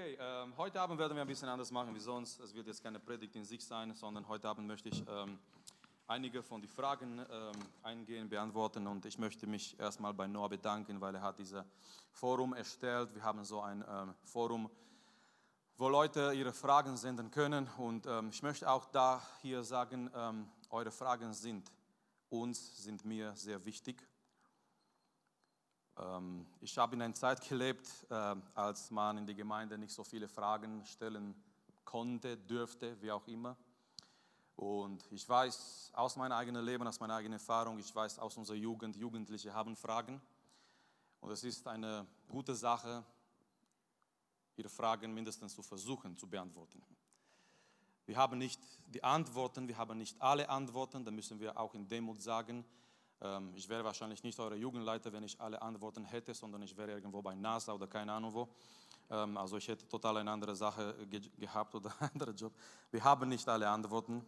Okay, ähm, heute Abend werden wir ein bisschen anders machen wie sonst. Es wird jetzt keine Predigt in sich sein, sondern heute Abend möchte ich ähm, einige von den Fragen ähm, eingehen, beantworten und ich möchte mich erstmal bei Noah bedanken, weil er hat dieses Forum erstellt. Wir haben so ein ähm, Forum, wo Leute ihre Fragen senden können und ähm, ich möchte auch da hier sagen, ähm, eure Fragen sind uns, sind mir sehr wichtig. Ähm, ich habe in einer Zeit gelebt, äh, als man in der Gemeinde nicht so viele Fragen stellen konnte, dürfte, wie auch immer. Und ich weiß aus meinem eigenen Leben, aus meiner eigenen Erfahrung, ich weiß aus unserer Jugend, Jugendliche haben Fragen. Und es ist eine gute Sache, ihre Fragen mindestens zu versuchen zu beantworten. Wir haben nicht die Antworten, wir haben nicht alle Antworten, da müssen wir auch in Demut sagen, ich wäre wahrscheinlich nicht euer Jugendleiter, wenn ich alle Antworten hätte, sondern ich wäre irgendwo bei NASA oder keine Ahnung wo. Ähm, also ich hätte total eine andere Sache ge gehabt oder einen anderen Job. Wir haben nicht alle Antworten.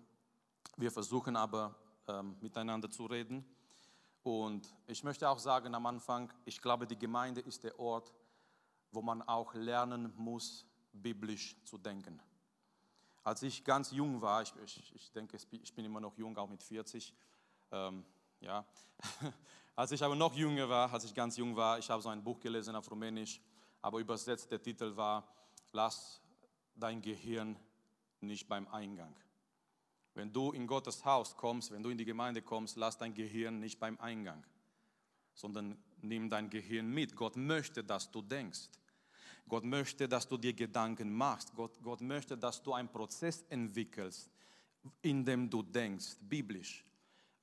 Wir versuchen aber ähm, miteinander zu reden. Und ich möchte auch sagen am Anfang, ich glaube, die Gemeinde ist der Ort, wo man auch lernen muss, biblisch zu denken. Als ich ganz jung war, ich, ich, ich denke, ich bin immer noch jung, auch mit 40, ähm, ja. Als ich aber noch jünger war, als ich ganz jung war, ich habe so ein Buch gelesen auf Rumänisch, aber übersetzt der Titel war, lass dein Gehirn nicht beim Eingang. Wenn du in Gottes Haus kommst, wenn du in die Gemeinde kommst, lass dein Gehirn nicht beim Eingang, sondern nimm dein Gehirn mit. Gott möchte, dass du denkst. Gott möchte, dass du dir Gedanken machst. Gott, Gott möchte, dass du einen Prozess entwickelst, in dem du denkst, biblisch.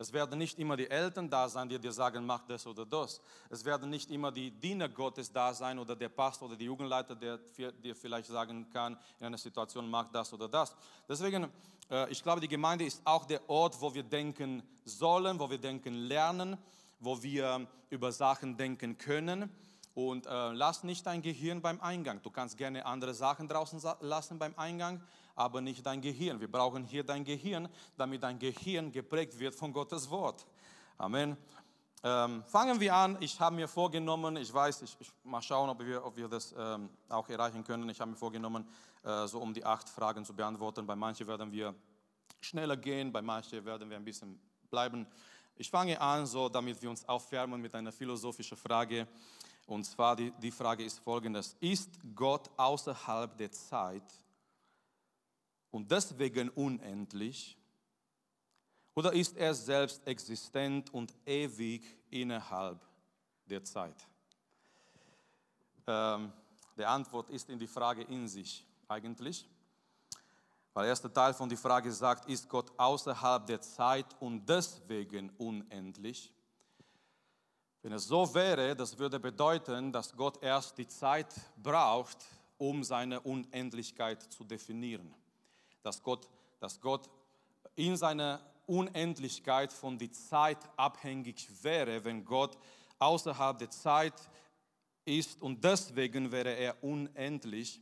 Es werden nicht immer die Eltern da sein, die dir sagen, mach das oder das. Es werden nicht immer die Diener Gottes da sein oder der Pastor oder der Jugendleiter, der dir vielleicht sagen kann, in einer Situation, mach das oder das. Deswegen, äh, ich glaube, die Gemeinde ist auch der Ort, wo wir denken sollen, wo wir denken lernen, wo wir über Sachen denken können. Und äh, lass nicht dein Gehirn beim Eingang. Du kannst gerne andere Sachen draußen lassen beim Eingang, aber nicht dein Gehirn. Wir brauchen hier dein Gehirn, damit dein Gehirn geprägt wird von Gottes Wort. Amen. Ähm, fangen wir an. Ich habe mir vorgenommen, ich weiß, ich, ich mal schauen, ob wir, ob wir das ähm, auch erreichen können. Ich habe mir vorgenommen, äh, so um die acht Fragen zu beantworten. Bei manchen werden wir schneller gehen, bei manchen werden wir ein bisschen bleiben. Ich fange an, so damit wir uns aufwärmen mit einer philosophischen Frage. Und zwar die, die Frage ist folgendes: Ist Gott außerhalb der Zeit und deswegen unendlich? Oder ist er selbst existent und ewig innerhalb der Zeit? Ähm, die Antwort ist in die Frage in sich eigentlich. Weil der erste Teil von der Frage sagt, ist Gott außerhalb der Zeit und deswegen unendlich? Wenn es so wäre, das würde bedeuten, dass Gott erst die Zeit braucht, um seine Unendlichkeit zu definieren dass Gott, dass Gott in seiner Unendlichkeit von der Zeit abhängig wäre, wenn Gott außerhalb der Zeit ist und deswegen wäre er unendlich.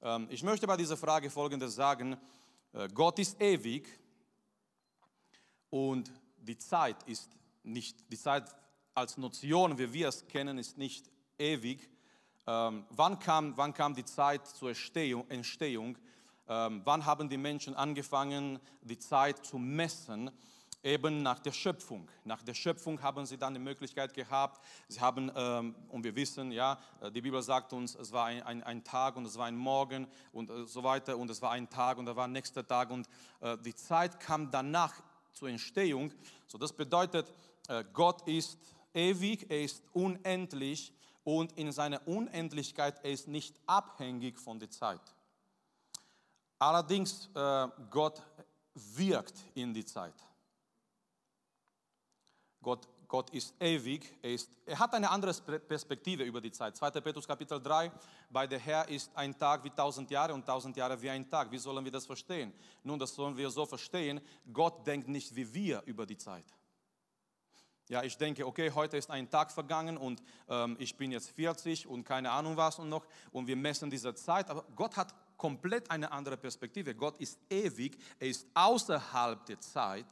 Ähm, ich möchte bei dieser Frage Folgendes sagen. Äh, Gott ist ewig und die Zeit ist nicht, die Zeit als Notion, wie wir es kennen, ist nicht ewig. Ähm, wann, kam, wann kam die Zeit zur Entstehung? Ähm, wann haben die Menschen angefangen, die Zeit zu messen? Eben nach der Schöpfung. Nach der Schöpfung haben sie dann die Möglichkeit gehabt. Sie haben, ähm, und wir wissen, ja, äh, die Bibel sagt uns, es war ein, ein, ein Tag und es war ein Morgen und äh, so weiter und es war ein Tag und da war nächster Tag und äh, die Zeit kam danach zur Entstehung. So, das bedeutet, äh, Gott ist ewig, er ist unendlich und in seiner Unendlichkeit er ist nicht abhängig von der Zeit. Allerdings, äh, Gott wirkt in die Zeit. Gott, Gott ist ewig, er, ist, er hat eine andere Perspektive über die Zeit. 2. Petrus Kapitel 3, bei der Herr ist ein Tag wie tausend Jahre und tausend Jahre wie ein Tag. Wie sollen wir das verstehen? Nun, das sollen wir so verstehen, Gott denkt nicht wie wir über die Zeit. Ja, ich denke, okay, heute ist ein Tag vergangen und ähm, ich bin jetzt 40 und keine Ahnung was und noch und wir messen diese Zeit, aber Gott hat komplett eine andere Perspektive. Gott ist ewig, er ist außerhalb der Zeit,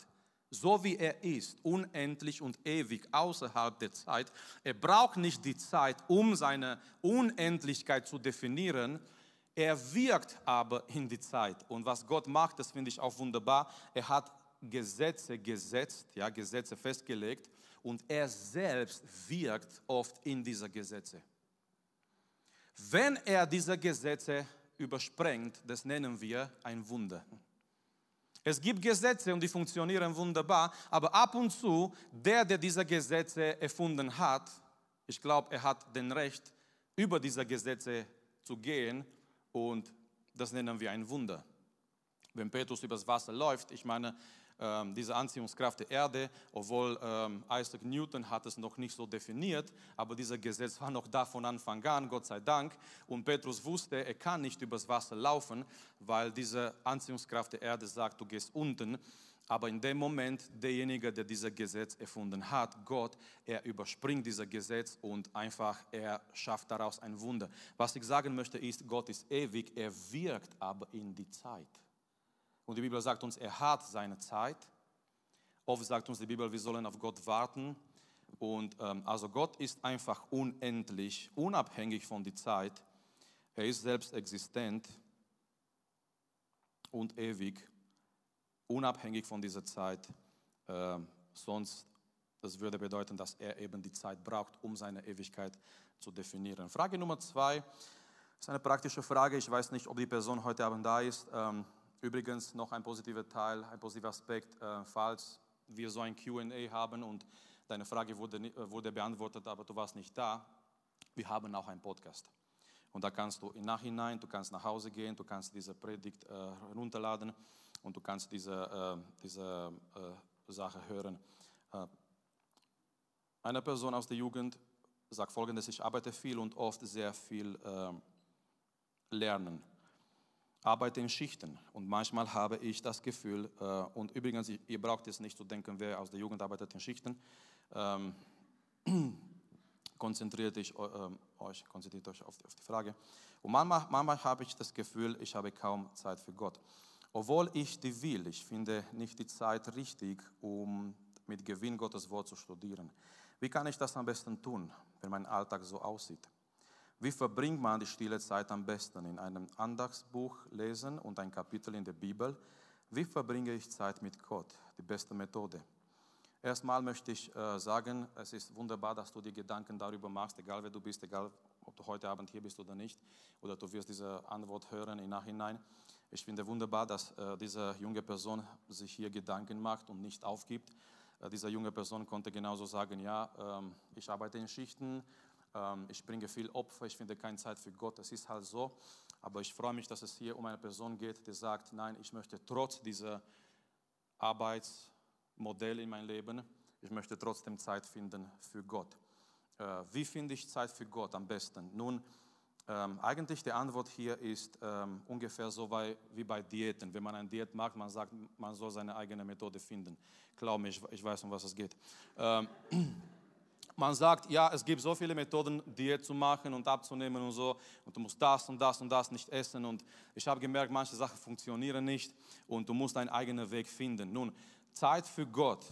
so wie er ist, unendlich und ewig außerhalb der Zeit. Er braucht nicht die Zeit, um seine Unendlichkeit zu definieren. Er wirkt aber in die Zeit. Und was Gott macht, das finde ich auch wunderbar. Er hat Gesetze gesetzt, ja, Gesetze festgelegt und er selbst wirkt oft in diese Gesetze. Wenn er diese Gesetze übersprengt, das nennen wir ein Wunder. Es gibt Gesetze und die funktionieren wunderbar, aber ab und zu, der, der diese Gesetze erfunden hat, ich glaube, er hat den Recht, über diese Gesetze zu gehen und das nennen wir ein Wunder. Wenn Petrus übers Wasser läuft, ich meine, ähm, diese Anziehungskraft der Erde, obwohl ähm, Isaac Newton hat es noch nicht so definiert, aber dieses Gesetz war noch da von Anfang an, Gott sei Dank. Und Petrus wusste, er kann nicht übers Wasser laufen, weil diese Anziehungskraft der Erde sagt, du gehst unten. Aber in dem Moment, derjenige, der dieses Gesetz erfunden hat, Gott, er überspringt dieses Gesetz und einfach, er schafft daraus ein Wunder. Was ich sagen möchte ist, Gott ist ewig, er wirkt aber in die Zeit. Und die Bibel sagt uns, er hat seine Zeit. Oft sagt uns die Bibel, wir sollen auf Gott warten. Und ähm, also Gott ist einfach unendlich, unabhängig von der Zeit. Er ist selbst existent und ewig, unabhängig von dieser Zeit. Ähm, sonst, das würde bedeuten, dass er eben die Zeit braucht, um seine Ewigkeit zu definieren. Frage Nummer zwei ist eine praktische Frage. Ich weiß nicht, ob die Person heute Abend da ist. Ähm, Übrigens noch ein positiver Teil, ein positiver Aspekt, äh, falls wir so ein QA haben und deine Frage wurde, äh, wurde beantwortet, aber du warst nicht da, wir haben auch einen Podcast. Und da kannst du im Nachhinein, du kannst nach Hause gehen, du kannst diese Predigt äh, runterladen und du kannst diese, äh, diese äh, Sache hören. Äh, eine Person aus der Jugend sagt folgendes, ich arbeite viel und oft sehr viel lernen arbeite in Schichten und manchmal habe ich das Gefühl, äh, und übrigens, ihr braucht jetzt nicht zu denken, wer aus der Jugend arbeitet in Schichten, ähm, konzentriert ich, äh, euch, konzentriert euch auf die, auf die Frage. Und manchmal, manchmal habe ich das Gefühl, ich habe kaum Zeit für Gott. Obwohl ich die will, ich finde nicht die Zeit richtig, um mit Gewinn Gottes Wort zu studieren. Wie kann ich das am besten tun, wenn mein Alltag so aussieht? Wie verbringt man die stille Zeit am besten? In einem Andachtsbuch lesen und ein Kapitel in der Bibel. Wie verbringe ich Zeit mit Gott? Die beste Methode. Erstmal möchte ich äh, sagen, es ist wunderbar, dass du dir Gedanken darüber machst, egal wer du bist, egal ob du heute Abend hier bist oder nicht, oder du wirst diese Antwort hören im Nachhinein. Ich finde wunderbar, dass äh, diese junge Person sich hier Gedanken macht und nicht aufgibt. Äh, diese junge Person konnte genauso sagen, ja, ähm, ich arbeite in Schichten, ich bringe viel Opfer, ich finde keine Zeit für Gott. Das ist halt so. Aber ich freue mich, dass es hier um eine Person geht, die sagt, nein, ich möchte trotz dieser Arbeitsmodell in meinem Leben, ich möchte trotzdem Zeit finden für Gott. Äh, wie finde ich Zeit für Gott am besten? Nun, ähm, eigentlich die Antwort hier ist ähm, ungefähr so wie bei Diäten. Wenn man eine Diät macht, man sagt, man soll seine eigene Methode finden. Glaub mir, ich, weiß, um was es geht. Man sagt, ja, es gibt so viele Methoden, Diät zu machen und abzunehmen und so. Und du musst das und das und das nicht essen. Und ich habe gemerkt, manche Sachen funktionieren nicht und du musst deinen eigenen Weg finden. Nun, Zeit für Gott.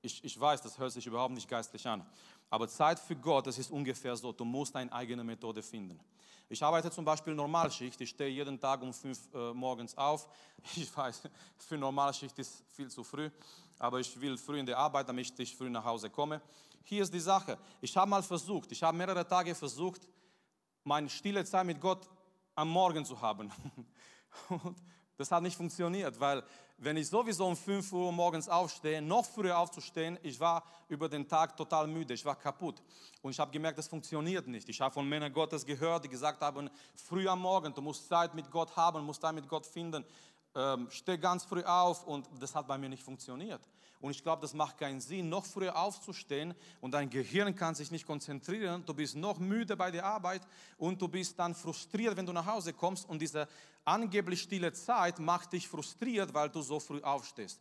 Ich, ich weiß, das hört sich überhaupt nicht geistlich an. Aber Zeit für Gott, das ist ungefähr so. Du musst deine eigene Methode finden. Ich arbeite zum Beispiel Normalschicht. Ich stehe jeden Tag um fünf äh, morgens auf. Ich weiß, für Normalschicht ist viel zu früh. Aber ich will früh in die Arbeit, damit ich früh nach Hause komme hier ist die Sache. Ich habe mal versucht, ich habe mehrere Tage versucht, meine stille Zeit mit Gott am Morgen zu haben. Und das hat nicht funktioniert, weil wenn ich sowieso um 5 Uhr morgens aufstehe, noch früher aufzustehen, ich war über den Tag total müde, ich war kaputt. Und ich habe gemerkt, das funktioniert nicht. Ich habe von Männern Gottes gehört, die gesagt haben, früh am Morgen, du musst Zeit mit Gott haben, musst Zeit mit Gott finden. Ähm, steh ganz früh auf und das hat bei mir nicht funktioniert. Und ich glaube, das macht keinen Sinn, noch früher aufzustehen und dein Gehirn kann sich nicht konzentrieren. Du bist noch müde bei der Arbeit und du bist dann frustriert, wenn du nach Hause kommst. Und diese angeblich stille Zeit macht dich frustriert, weil du so früh aufstehst.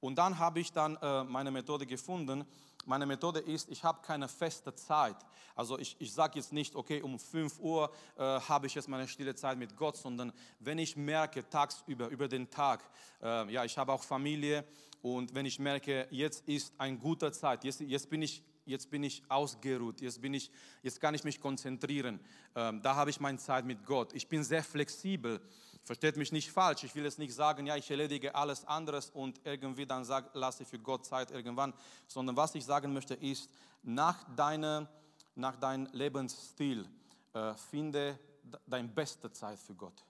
Und dann habe ich dann äh, meine Methode gefunden. Meine Methode ist, ich habe keine feste Zeit. Also ich, ich sage jetzt nicht, okay, um 5 Uhr äh, habe ich jetzt meine stille Zeit mit Gott, sondern wenn ich merke, tagsüber, über den Tag, äh, ja, ich habe auch Familie und wenn ich merke, jetzt ist ein guter Zeit, jetzt, jetzt bin ich jetzt bin ich ausgeruht, jetzt, bin ich, jetzt kann ich mich konzentrieren. Ähm, da habe ich meine Zeit mit Gott. Ich bin sehr flexibel. Versteht mich nicht falsch. Ich will jetzt nicht sagen, ja, ich erledige alles anderes und irgendwie dann sag, lasse für Gott Zeit irgendwann, sondern was ich sagen möchte ist, nach, deine, nach deinem Lebensstil äh, finde deine beste Zeit für Gott.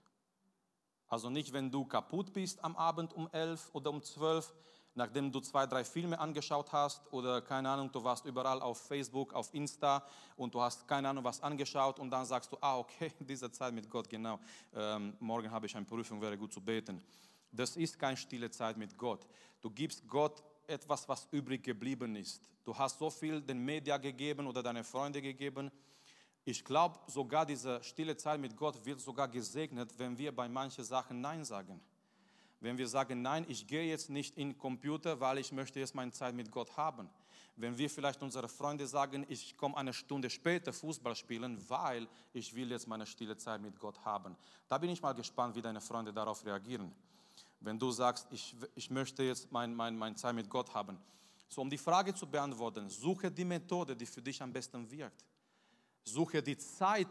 Also nicht, wenn du kaputt bist am Abend um 11 oder um 12, nachdem du zwei, drei Filme angeschaut hast oder keine Ahnung, du warst überall auf Facebook, auf Insta und du hast keine Ahnung was angeschaut und dann sagst du, ah okay, diese Zeit mit Gott, genau, ähm, morgen habe ich eine Prüfung, wäre gut zu beten. Das ist keine stille Zeit mit Gott. Du gibst Gott etwas, was übrig geblieben ist. Du hast so viel den Media gegeben oder deine Freunde gegeben. Ich glaube, sogar diese stille Zeit mit Gott wird sogar gesegnet, wenn wir bei manchen Sachen Nein sagen. Wenn wir sagen, nein, ich gehe jetzt nicht in den Computer, weil ich möchte jetzt meine Zeit mit Gott haben. Wenn wir vielleicht unsere Freunde sagen, ich komme eine Stunde später Fußball spielen, weil ich will jetzt meine stille Zeit mit Gott haben. Da bin ich mal gespannt, wie deine Freunde darauf reagieren. Wenn du sagst, ich, ich möchte jetzt meine mein, mein Zeit mit Gott haben. So, um die Frage zu beantworten, suche die Methode, die für dich am besten wirkt. Suche die Zeit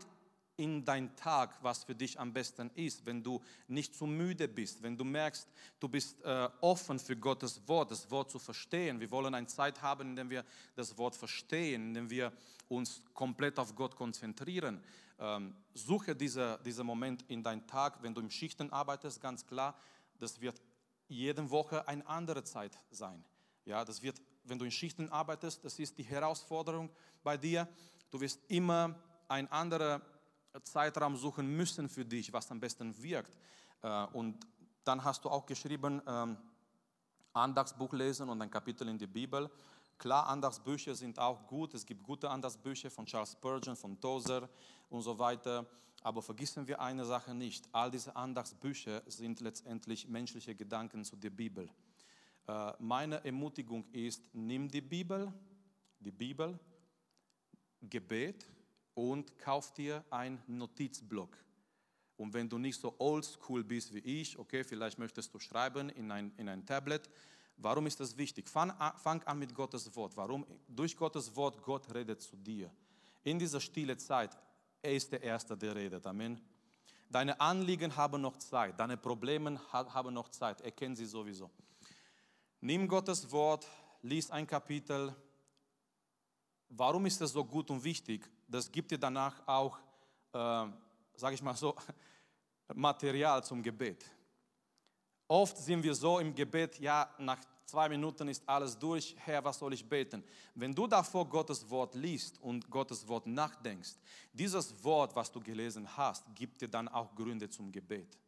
in dein Tag, was für dich am besten ist, wenn du nicht zu müde bist, wenn du merkst, du bist äh, offen für Gottes Wort, das Wort zu verstehen. Wir wollen eine Zeit haben, in der wir das Wort verstehen, in der wir uns komplett auf Gott konzentrieren. Ähm, suche diesen diese Moment in deinen Tag, wenn du im Schichten arbeitest, ganz klar, das wird jede Woche eine andere Zeit sein. Ja, das wird, wenn du in Schichten arbeitest, das ist die Herausforderung bei dir. Du wirst immer ein anderer Zeitraum suchen müssen für dich, was am besten wirkt. Äh, und dann hast du auch geschrieben, ähm, Andachtsbuch lesen und ein Kapitel in die Bibel. Klar, Andachtsbücher sind auch gut. Es gibt gute Andachtsbücher von Charles Spurgeon, von Tozer und so weiter. Aber vergessen wir eine Sache nicht. All diese Andachtsbücher sind letztendlich menschliche Gedanken zu der Bibel. Äh, meine Ermutigung ist, nimm die Bibel, die Bibel, Gebet, und kauf dir einen Notizblock. Und wenn du nicht so oldschool bist wie ich, okay, vielleicht möchtest du schreiben in ein, in ein Tablet. Warum ist das wichtig? Fang, fang an mit Gottes Wort. Warum? Durch Gottes Wort, Gott redet zu dir. In dieser stille Zeit, er ist der Erste, der redet. Amen. Deine Anliegen haben noch Zeit, deine Probleme haben noch Zeit. Er kennt sie sowieso. Nimm Gottes Wort, lies ein Kapitel. Warum ist das so gut und wichtig? Das gibt dir danach auch, äh, sage ich mal so, Material zum Gebet. Oft sind wir so im Gebet, ja, nach zwei Minuten ist alles durch, Herr, was soll ich beten? Wenn du davor Gottes Wort liest und Gottes Wort nachdenkst, dieses Wort, was du gelesen hast, gibt dir dann auch Gründe zum Gebet.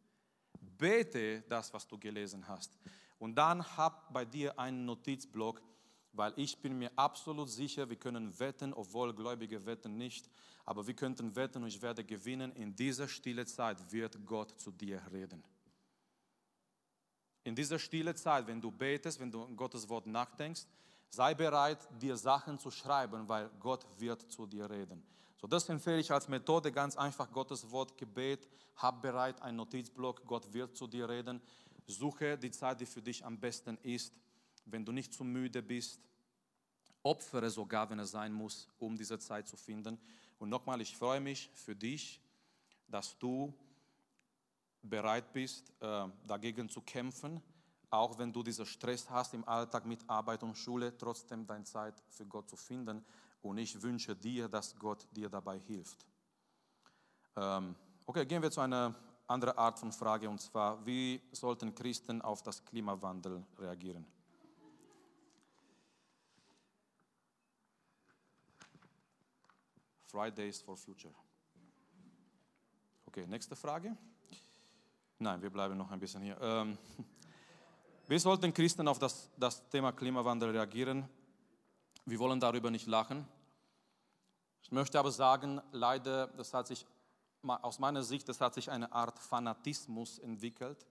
Bete das, was du gelesen hast. Und dann hab bei dir einen Notizblock, weil ich bin mir absolut sicher, wir können wetten, obwohl Gläubige wetten nicht, aber wir könnten wetten und ich werde gewinnen. In dieser stille Zeit wird Gott zu dir reden. In dieser stille Zeit, wenn du betest, wenn du in Gottes Wort nachdenkst, sei bereit, dir Sachen zu schreiben, weil Gott wird zu dir reden. So, das empfehle ich als Methode ganz einfach. Gottes Wort, Gebet, hab bereit einen Notizblock. Gott wird zu dir reden. Suche die Zeit, die für dich am besten ist wenn du nicht zu müde bist, opfere sogar, wenn es sein muss, um diese Zeit zu finden. Und nochmal, ich freue mich für dich, dass du bereit bist, äh, dagegen zu kämpfen, auch wenn du diesen Stress hast im Alltag mit Arbeit und Schule, trotzdem deine Zeit für Gott zu finden. Und ich wünsche dir, dass Gott dir dabei hilft. Ähm, okay, gehen wir zu einer anderen Art von Frage, und zwar, wie sollten Christen auf das Klimawandel reagieren? Fridays for Future. Okay, nächste Frage. Nein, wir bleiben noch ein bisschen hier. Ähm, wie sollten Christen auf das, das Thema Klimawandel reagieren? Wir wollen darüber nicht lachen. Ich möchte aber sagen, leider, das hat sich aus meiner Sicht, das hat sich eine Art Fanatismus entwickelt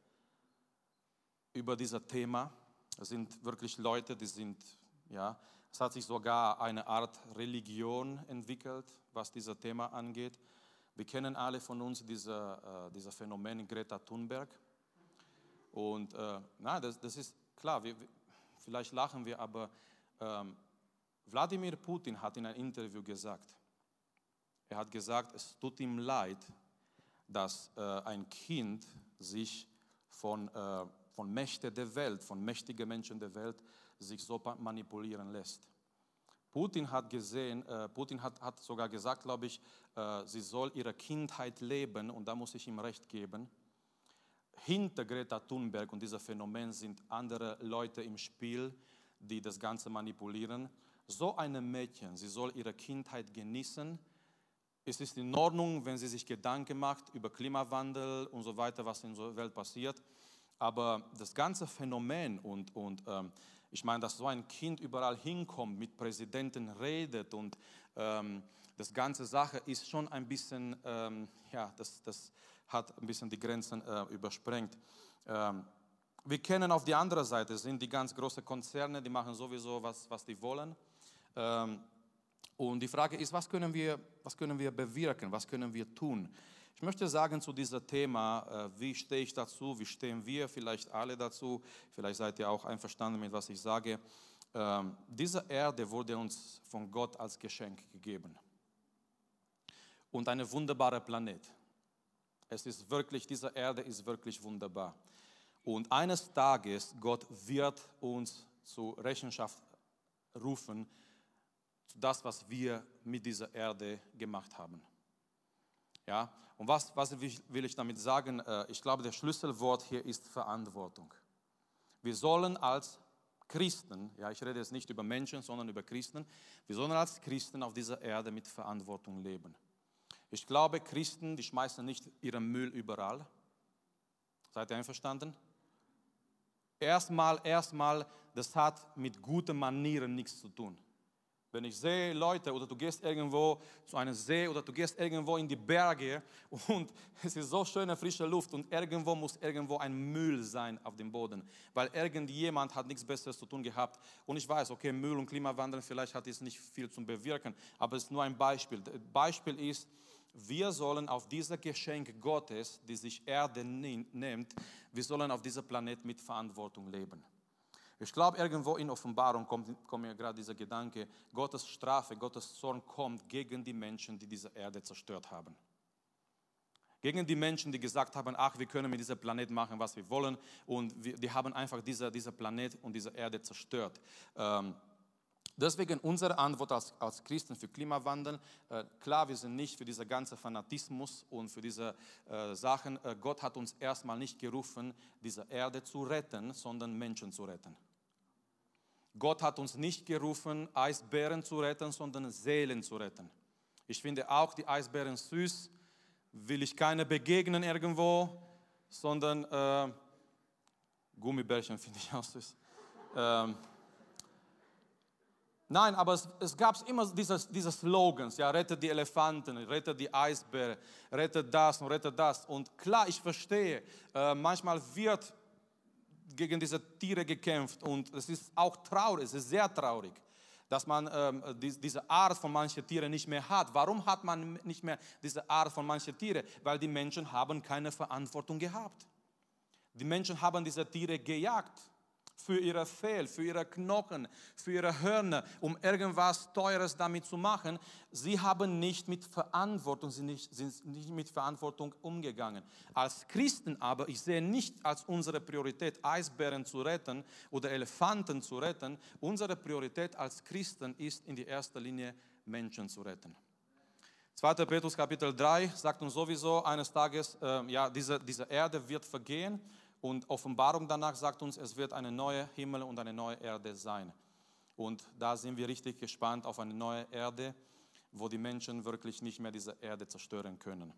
über dieses Thema. Es sind wirklich Leute, die sind, ja, es hat sich sogar eine Art Religion entwickelt, was dieses Thema angeht. Wir kennen alle von uns dieses äh, diese Phänomen Greta Thunberg. Und äh, na, das, das ist klar, wir, vielleicht lachen wir, aber ähm, Wladimir Putin hat in einem Interview gesagt, er hat gesagt, es tut ihm leid, dass äh, ein Kind sich von, äh, von Mächten der Welt, von mächtigen Menschen der Welt, sich so manipulieren lässt. Putin hat gesehen, äh, Putin hat, hat sogar gesagt, glaube ich, äh, sie soll ihre Kindheit leben und da muss ich ihm recht geben. Hinter Greta Thunberg und diesem Phänomen sind andere Leute im Spiel, die das Ganze manipulieren. So eine Mädchen, sie soll ihre Kindheit genießen. Es ist in Ordnung, wenn sie sich Gedanken macht über Klimawandel und so weiter, was in der Welt passiert. Aber das ganze Phänomen und, und ähm, ich meine, dass so ein Kind überall hinkommt, mit Präsidenten redet und ähm, das ganze Sache ist schon ein bisschen, ähm, ja, das, das hat ein bisschen die Grenzen äh, übersprengt. Ähm, wir kennen auf die andere Seite, sind die ganz großen Konzerne, die machen sowieso, was, was die wollen. Ähm, und die Frage ist, was können, wir, was können wir bewirken, was können wir tun? Ich möchte sagen zu diesem Thema, äh, wie stehe ich dazu, wie stehen wir vielleicht alle dazu, vielleicht seid ihr auch einverstanden mit, was ich sage. Ähm, diese Erde wurde uns von Gott als Geschenk gegeben. Und eine wunderbare Planet. Es ist wirklich, diese Erde ist wirklich wunderbar. Und eines Tages, Gott wird uns zur Rechenschaft rufen, zu das, was wir mit dieser Erde gemacht haben. Ja, und was, was will ich damit sagen? Äh, ich glaube, das Schlüsselwort hier ist Verantwortung. Wir sollen als Christen, ja, ich rede jetzt nicht über Menschen, sondern über Christen, wir sollen als Christen auf dieser Erde mit Verantwortung leben. Ich glaube, Christen, die schmeißen nicht ihren Müll überall. Seid ihr einverstanden? Erstmal, erstmal, das hat mit guten Manieren nichts zu tun. Wenn ich sehe Leute oder du gehst irgendwo zu einem See oder du gehst irgendwo in die Berge und es ist so schöne frische Luft und irgendwo muss irgendwo ein Müll sein auf dem Boden, weil irgendjemand hat nichts Besseres zu tun gehabt. Und ich weiß, okay, Müll und Klimawandel, vielleicht hat es nicht viel zu bewirken, aber es ist nur ein Beispiel. Beispiel ist, wir sollen auf dieser Geschenk Gottes, die sich Erde nimmt, wir sollen auf diesem Planet mit Verantwortung leben. Ich glaube, irgendwo in Offenbarung kommt, kommt mir gerade dieser Gedanke, Gottes Strafe, Gottes Zorn kommt gegen die Menschen, die diese Erde zerstört haben. Gegen die Menschen, die gesagt haben, ach, wir können mit diesem Planet machen, was wir wollen. Und wir, die haben einfach dieser diese Planet und diese Erde zerstört. Ähm, Deswegen unsere Antwort als, als Christen für Klimawandel, äh, klar, wir sind nicht für diesen ganzen Fanatismus und für diese äh, Sachen. Äh, Gott hat uns erstmal nicht gerufen, diese Erde zu retten, sondern Menschen zu retten. Gott hat uns nicht gerufen, Eisbären zu retten, sondern Seelen zu retten. Ich finde auch die Eisbären süß, will ich keine begegnen irgendwo, sondern äh, Gummibärchen finde ich auch süß. Ähm, Nein, aber es, es gab immer diese, diese Slogans, ja, rettet die Elefanten, rettet die Eisbären, rettet das und rettet das. Und klar, ich verstehe, äh, manchmal wird gegen diese Tiere gekämpft und es ist auch traurig, es ist sehr traurig, dass man ähm, die, diese Art von manchen Tieren nicht mehr hat. Warum hat man nicht mehr diese Art von manchen Tieren? Weil die Menschen haben keine Verantwortung gehabt. Die Menschen haben diese Tiere gejagt für ihre Fell, für ihre Knochen, für ihre Hörner, um irgendwas Teures damit zu machen. Sie haben nicht mit Verantwortung, sind nicht, sind nicht mit Verantwortung umgegangen. Als Christen aber, ich sehe nicht als unsere Priorität, Eisbären zu retten oder Elefanten zu retten. Unsere Priorität als Christen ist in die erster Linie Menschen zu retten. 2. Petrus Kapitel 3 sagt uns sowieso eines Tages, äh, ja, diese, diese Erde wird vergehen und Offenbarung danach sagt uns, es wird eine neue Himmel und eine neue Erde sein. Und da sind wir richtig gespannt auf eine neue Erde, wo die Menschen wirklich nicht mehr diese Erde zerstören können.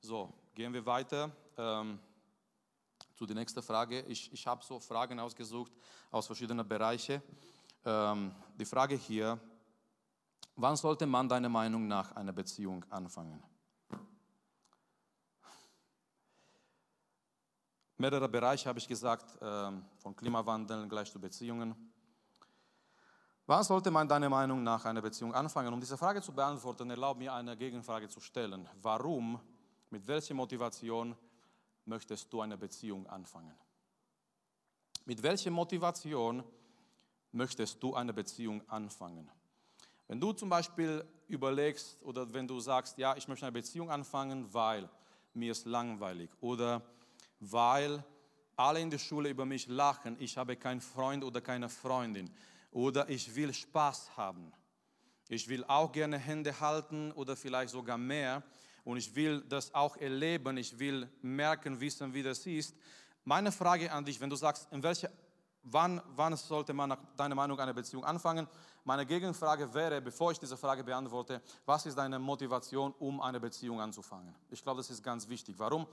So, gehen wir weiter ähm, zu der nächsten Frage. Ich, ich habe so Fragen ausgesucht aus verschiedenen Bereichen. Ähm, die Frage hier, wann sollte man deiner Meinung nach eine Beziehung anfangen? Mehrere Bereiche habe ich gesagt, ähm, von Klimawandel gleich zu Beziehungen. Wann sollte man deiner Meinung nach eine Beziehung anfangen? Um diese Frage zu beantworten, erlaube mir eine Gegenfrage zu stellen. Warum, mit welcher Motivation möchtest du eine Beziehung anfangen? Mit welcher Motivation möchtest du eine Beziehung anfangen? Wenn du zum Beispiel überlegst oder wenn du sagst, ja, ich möchte eine Beziehung anfangen, weil mir ist langweilig oder weil alle in der Schule über mich lachen, ich habe keinen Freund oder keine Freundin oder ich will Spaß haben. Ich will auch gerne Hände halten oder vielleicht sogar mehr und ich will das auch erleben, ich will merken, wissen, wie das ist. Meine Frage an dich, wenn du sagst, in welche, wann, wann sollte man nach deiner Meinung eine Beziehung anfangen? Meine Gegenfrage wäre, bevor ich diese Frage beantworte, was ist deine Motivation, um eine Beziehung anzufangen? Ich glaube, das ist ganz wichtig. Warum?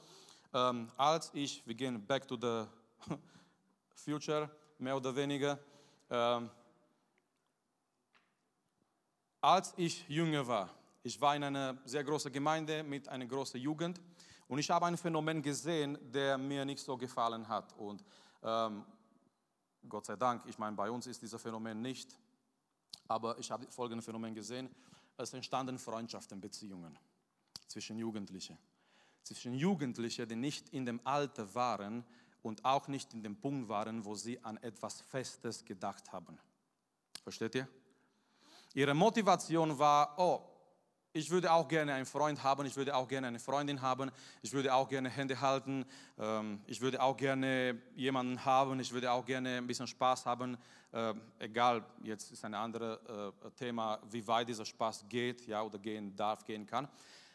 Ähm, als ich, wir gehen back to the future, mehr oder weniger, ähm, als ich jünger war, ich war in einer sehr großen Gemeinde mit einer großen Jugend und ich habe ein Phänomen gesehen, der mir nicht so gefallen hat. Und ähm, Gott sei Dank, ich meine, bei uns ist dieses Phänomen nicht, aber ich habe folgendes Phänomen gesehen. Es entstanden Freundschaften, Beziehungen zwischen Jugendlichen. Zwischen Jugendlichen, die nicht in dem Alter waren und auch nicht in dem Punkt waren, wo sie an etwas Festes gedacht haben. Versteht ihr? Ihre Motivation war, oh, ich würde auch gerne einen Freund haben, ich würde auch gerne eine Freundin haben, ich würde auch gerne Hände halten, ähm, ich würde auch gerne jemanden haben, ich würde auch gerne ein bisschen Spaß haben. Äh, egal, jetzt ist ein anderes äh, Thema, wie weit dieser Spaß geht ja, oder gehen darf, gehen kann.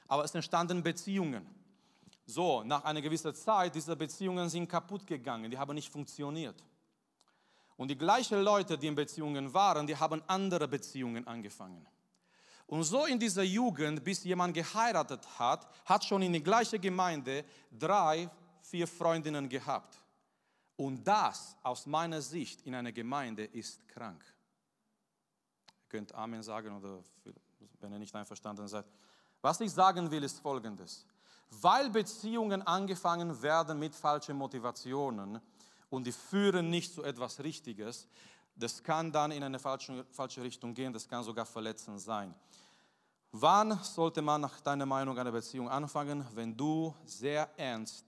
Aber es entstanden Beziehungen. So, nach einer gewissen Zeit, diese Beziehungen sind kaputt gegangen, die haben nicht funktioniert. Und die gleichen Leute, die in Beziehungen waren, die haben andere Beziehungen angefangen. Und so in dieser Jugend, bis jemand geheiratet hat, hat schon in der gleichen Gemeinde drei, vier Freundinnen gehabt. Und das aus meiner Sicht in einer Gemeinde ist krank. Ihr könnt Amen sagen oder wenn ihr nicht einverstanden seid. Was ich sagen will, ist Folgendes. Weil Beziehungen angefangen werden mit falschen Motivationen und die führen nicht zu etwas Richtiges, das kann dann in eine falsche, falsche Richtung gehen, das kann sogar verletzend sein. Wann sollte man nach deiner Meinung eine Beziehung anfangen? Wenn du sehr ernst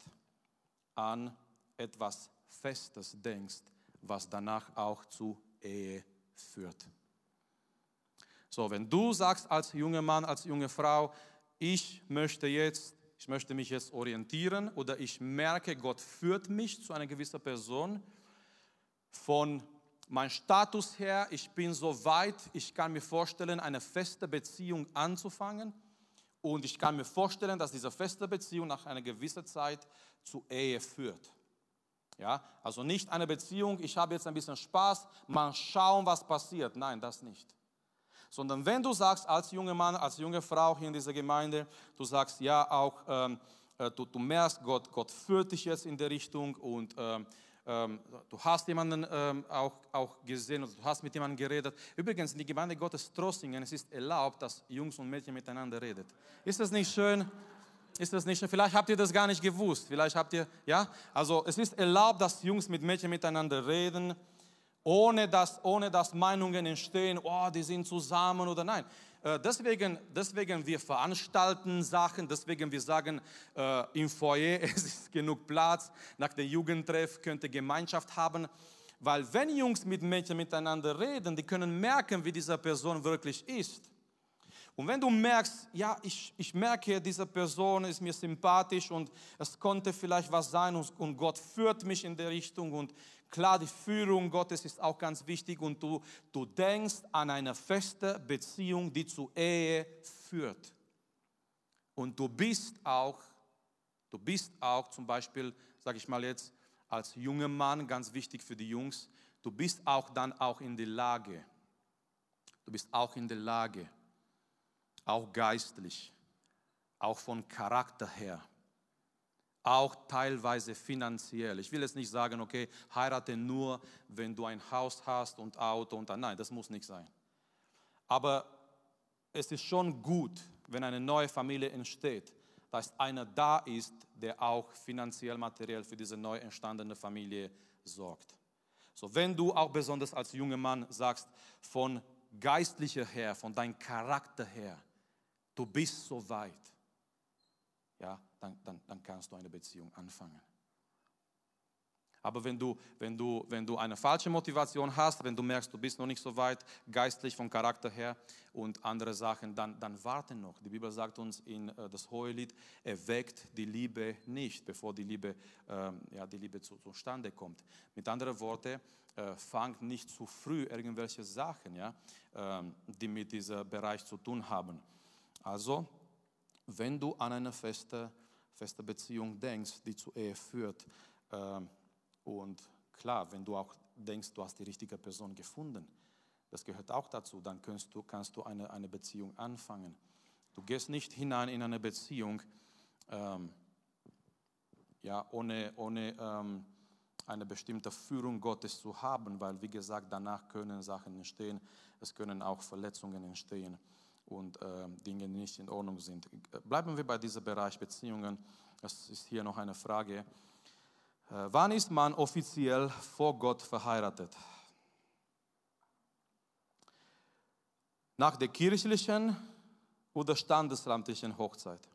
an etwas Festes denkst, was danach auch zu Ehe führt. So, wenn du sagst als junger Mann, als junge Frau, ich möchte jetzt, ich möchte mich jetzt orientieren oder ich merke, Gott führt mich zu einer gewissen Person von mein Status her, ich bin so weit, ich kann mir vorstellen, eine feste Beziehung anzufangen. Und ich kann mir vorstellen, dass diese feste Beziehung nach einer gewissen Zeit zu Ehe führt. Ja, also nicht eine Beziehung, ich habe jetzt ein bisschen Spaß, mal schauen, was passiert. Nein, das nicht. Sondern wenn du sagst, als junger Mann, als junge Frau hier in dieser Gemeinde, du sagst, ja, auch, ähm, äh, du, du merkst, Gott, Gott führt dich jetzt in der Richtung und ähm, ähm, du hast jemanden ähm, auch, auch gesehen oder du hast mit jemandem geredet. Übrigens, in der Gemeinde Gottes Trossingen, es ist erlaubt, dass Jungs und Mädchen miteinander reden. Ist das nicht schön? Ist das nicht schön? Vielleicht habt ihr das gar nicht gewusst. Vielleicht habt ihr, ja? Also es ist erlaubt, dass Jungs mit Mädchen miteinander reden, ohne dass, ohne dass Meinungen entstehen, oh, die sind zusammen oder nein. Äh, deswegen, deswegen wir veranstalten Sachen, deswegen wir sagen, äh, im Foyer es ist genug Platz, nach dem Jugendtreff könnt ihr Gemeinschaft haben. Weil wenn Jungs mit Mädchen miteinander reden, die können merken, wie diese Person wirklich ist. Und wenn du merkst, ja, ich, ich merke, diese Person ist mir sympathisch und es konnte vielleicht was sein und, und Gott führt mich in der Richtung und klar, die Führung Gottes ist auch ganz wichtig und du, du denkst an eine feste Beziehung, die zur Ehe führt. Und du bist auch, du bist auch zum Beispiel, sage ich mal jetzt, als junger Mann, ganz wichtig für die Jungs, du bist auch dann auch in der Lage, du bist auch in der Lage, auch geistlich, auch von Charakter her, auch teilweise finanziell. Ich will jetzt nicht sagen, okay, heirate nur, wenn du ein Haus hast und Auto und dann, nein, das muss nicht sein. Aber es ist schon gut, wenn eine neue Familie entsteht, dass einer da ist, der auch finanziell, materiell für diese neu entstandene Familie sorgt. So, wenn du auch besonders als junger Mann sagst, von geistlicher her, von deinem Charakter her, du bist so weit, ja, dann, dann, dann kannst du eine Beziehung anfangen. Aber wenn du, wenn, du, wenn du eine falsche Motivation hast, wenn du merkst, du bist noch nicht so weit geistlich vom Charakter her und andere Sachen, dann, dann warte noch. Die Bibel sagt uns in äh, das Hohelied, erweckt die Liebe nicht, bevor die Liebe, äh, ja, die Liebe zu, zustande kommt. Mit anderen Worten, äh, fangt nicht zu früh irgendwelche Sachen, ja, äh, die mit diesem Bereich zu tun haben. Also, wenn du an eine feste, feste Beziehung denkst, die zur Ehe führt, äh, und klar, wenn du auch denkst, du hast die richtige Person gefunden, das gehört auch dazu, dann kannst du, kannst du eine, eine Beziehung anfangen. Du gehst nicht hinein in eine Beziehung ähm, ja, ohne, ohne ähm, eine bestimmte Führung Gottes zu haben, weil, wie gesagt, danach können Sachen entstehen, es können auch Verletzungen entstehen und äh, Dinge, nicht in Ordnung sind. Bleiben wir bei diesem Bereich Beziehungen. Das ist hier noch eine Frage. Äh, wann ist man offiziell vor Gott verheiratet? Nach der kirchlichen oder standesamtlichen Hochzeit?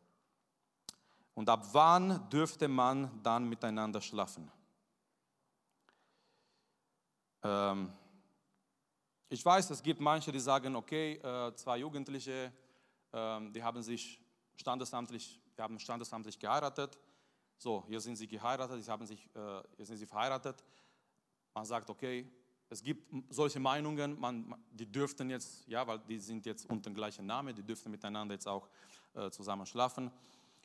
Und ab wann dürfte man dann miteinander schlafen? Ähm, ich weiß, es gibt manche, die sagen, okay, äh, zwei Jugendliche, äh, die haben sich standesamtlich, die haben standesamtlich geheiratet so, hier sind sie geheiratet, sie haben sich, äh, hier sind sie verheiratet. Man sagt, okay, es gibt solche Meinungen, man, die dürften jetzt, ja, weil die sind jetzt unter dem gleichen Namen, die dürften miteinander jetzt auch äh, zusammen schlafen.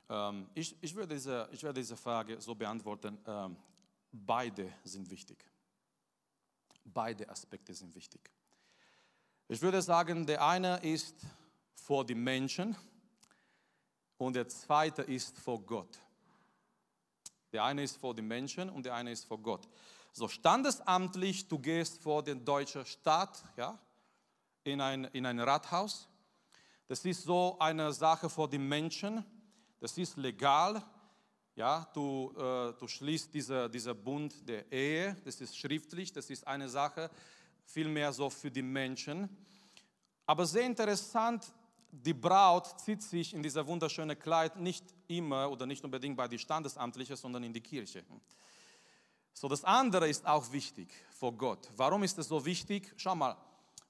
Ähm, ich, ich, würde diese, ich würde diese Frage so beantworten, ähm, beide sind wichtig. Beide Aspekte sind wichtig. Ich würde sagen, der eine ist vor die Menschen und der zweite ist vor Gott. Der eine ist vor den Menschen und der eine ist vor Gott. So standesamtlich, du gehst vor den deutschen Staat, ja, in ein, in ein Rathaus. Das ist so eine Sache vor den Menschen. Das ist legal. Ja, du, äh, du schließt dieser diese Bund der Ehe. Das ist schriftlich. Das ist eine Sache, vielmehr so für die Menschen. Aber sehr interessant, die Braut zieht sich in dieser wunderschöne Kleid nicht immer oder nicht unbedingt bei die Standesamtliche, sondern in die Kirche. So, das andere ist auch wichtig vor Gott. Warum ist es so wichtig? Schau mal,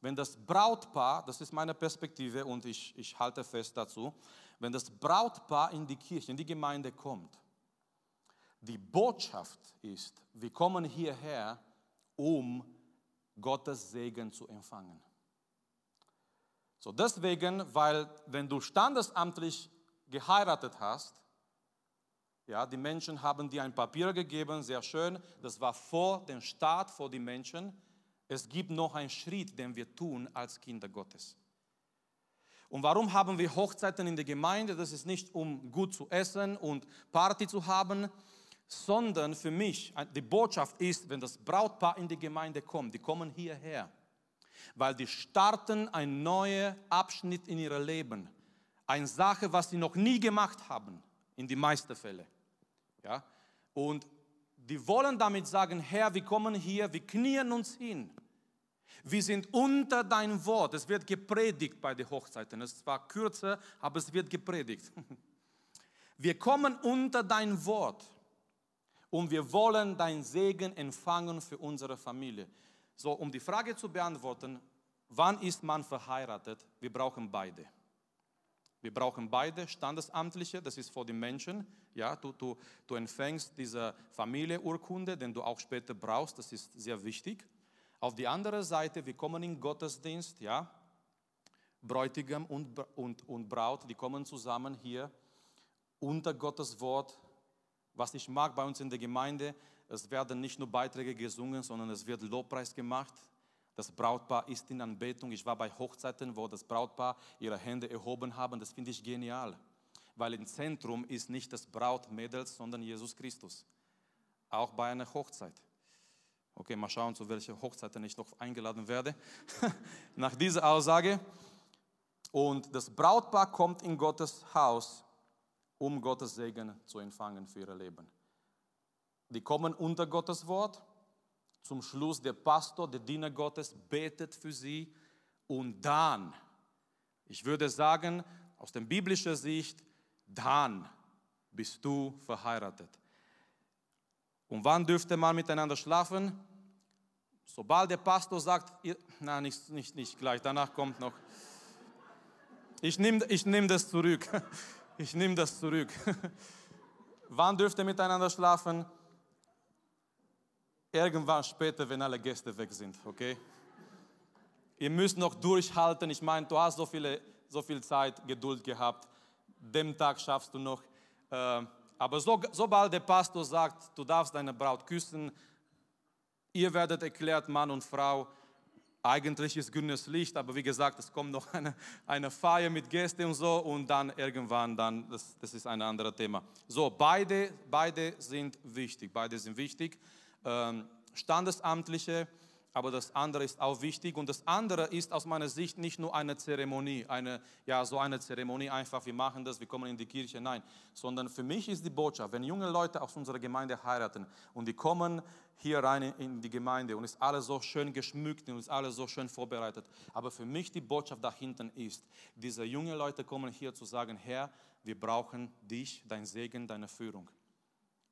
wenn das Brautpaar, das ist meine Perspektive und ich, ich halte fest dazu, wenn das Brautpaar in die Kirche, in die Gemeinde kommt, die Botschaft ist, wir kommen hierher, um Gottes Segen zu empfangen. So deswegen, weil wenn du standesamtlich geheiratet hast, ja, die Menschen haben dir ein Papier gegeben, sehr schön, das war vor dem Staat, vor den Menschen. Es gibt noch einen Schritt, den wir tun als Kinder Gottes. Und warum haben wir Hochzeiten in der Gemeinde? Das ist nicht, um gut zu essen und Party zu haben, sondern für mich, die Botschaft ist, wenn das Brautpaar in die Gemeinde kommt, die kommen hierher weil die starten einen neuen Abschnitt in ihrem Leben. Eine Sache, was sie noch nie gemacht haben, in die meisten Fälle. Ja? Und die wollen damit sagen, Herr, wir kommen hier, wir knien uns hin. Wir sind unter dein Wort. Es wird gepredigt bei den Hochzeiten. Es war kürzer, aber es wird gepredigt. Wir kommen unter dein Wort und wir wollen dein Segen empfangen für unsere Familie. So, um die Frage zu beantworten, wann ist man verheiratet? Wir brauchen beide. Wir brauchen beide Standesamtliche, das ist vor den Menschen. Ja, du, du, du empfängst diese Familienurkunde, den du auch später brauchst, das ist sehr wichtig. Auf die andere Seite, wir kommen in Gottesdienst, ja, Bräutigam und, und, und Braut, die kommen zusammen hier unter Gottes Wort. Was ich mag bei uns in der Gemeinde, es werden nicht nur Beiträge gesungen, sondern es wird Lobpreis gemacht. Das Brautpaar ist in Anbetung. Ich war bei Hochzeiten, wo das Brautpaar ihre Hände erhoben haben. Das finde ich genial, weil im Zentrum ist nicht das Brautmädels, sondern Jesus Christus. Auch bei einer Hochzeit. Okay, mal schauen, zu welcher Hochzeiten ich noch eingeladen werde. Nach dieser Aussage. Und das Brautpaar kommt in Gottes Haus, um Gottes Segen zu empfangen für ihr Leben. Die kommen unter Gottes Wort. Zum Schluss der Pastor, der Diener Gottes, betet für sie. Und dann, ich würde sagen, aus der biblischen Sicht, dann bist du verheiratet. Und wann dürfte man miteinander schlafen? Sobald der Pastor sagt, ihr, na, nicht, nicht, nicht gleich, danach kommt noch. Ich nehme ich nehm das zurück. Ich nehme das zurück. Wann dürft ihr miteinander schlafen? Irgendwann später, wenn alle Gäste weg sind, okay? Ihr müsst noch durchhalten. Ich meine, du hast so, viele, so viel Zeit, Geduld gehabt. Dem Tag schaffst du noch. Äh, aber so, sobald der Pastor sagt, du darfst deine Braut küssen, ihr werdet erklärt, Mann und Frau, eigentlich ist grünes Licht, aber wie gesagt, es kommt noch eine, eine Feier mit Gästen und so und dann irgendwann, dann, das, das ist ein anderes Thema. So, beide, beide sind wichtig, beide sind wichtig. Ähm, Standesamtliche, aber das andere ist auch wichtig und das andere ist aus meiner Sicht nicht nur eine Zeremonie, eine, ja, so eine Zeremonie einfach, wir machen das, wir kommen in die Kirche, nein, sondern für mich ist die Botschaft, wenn junge Leute aus unserer Gemeinde heiraten und die kommen hier rein in die Gemeinde und ist alles so schön geschmückt und ist alles so schön vorbereitet, aber für mich die Botschaft da hinten ist, diese jungen Leute kommen hier zu sagen, Herr, wir brauchen dich, dein Segen, deine Führung.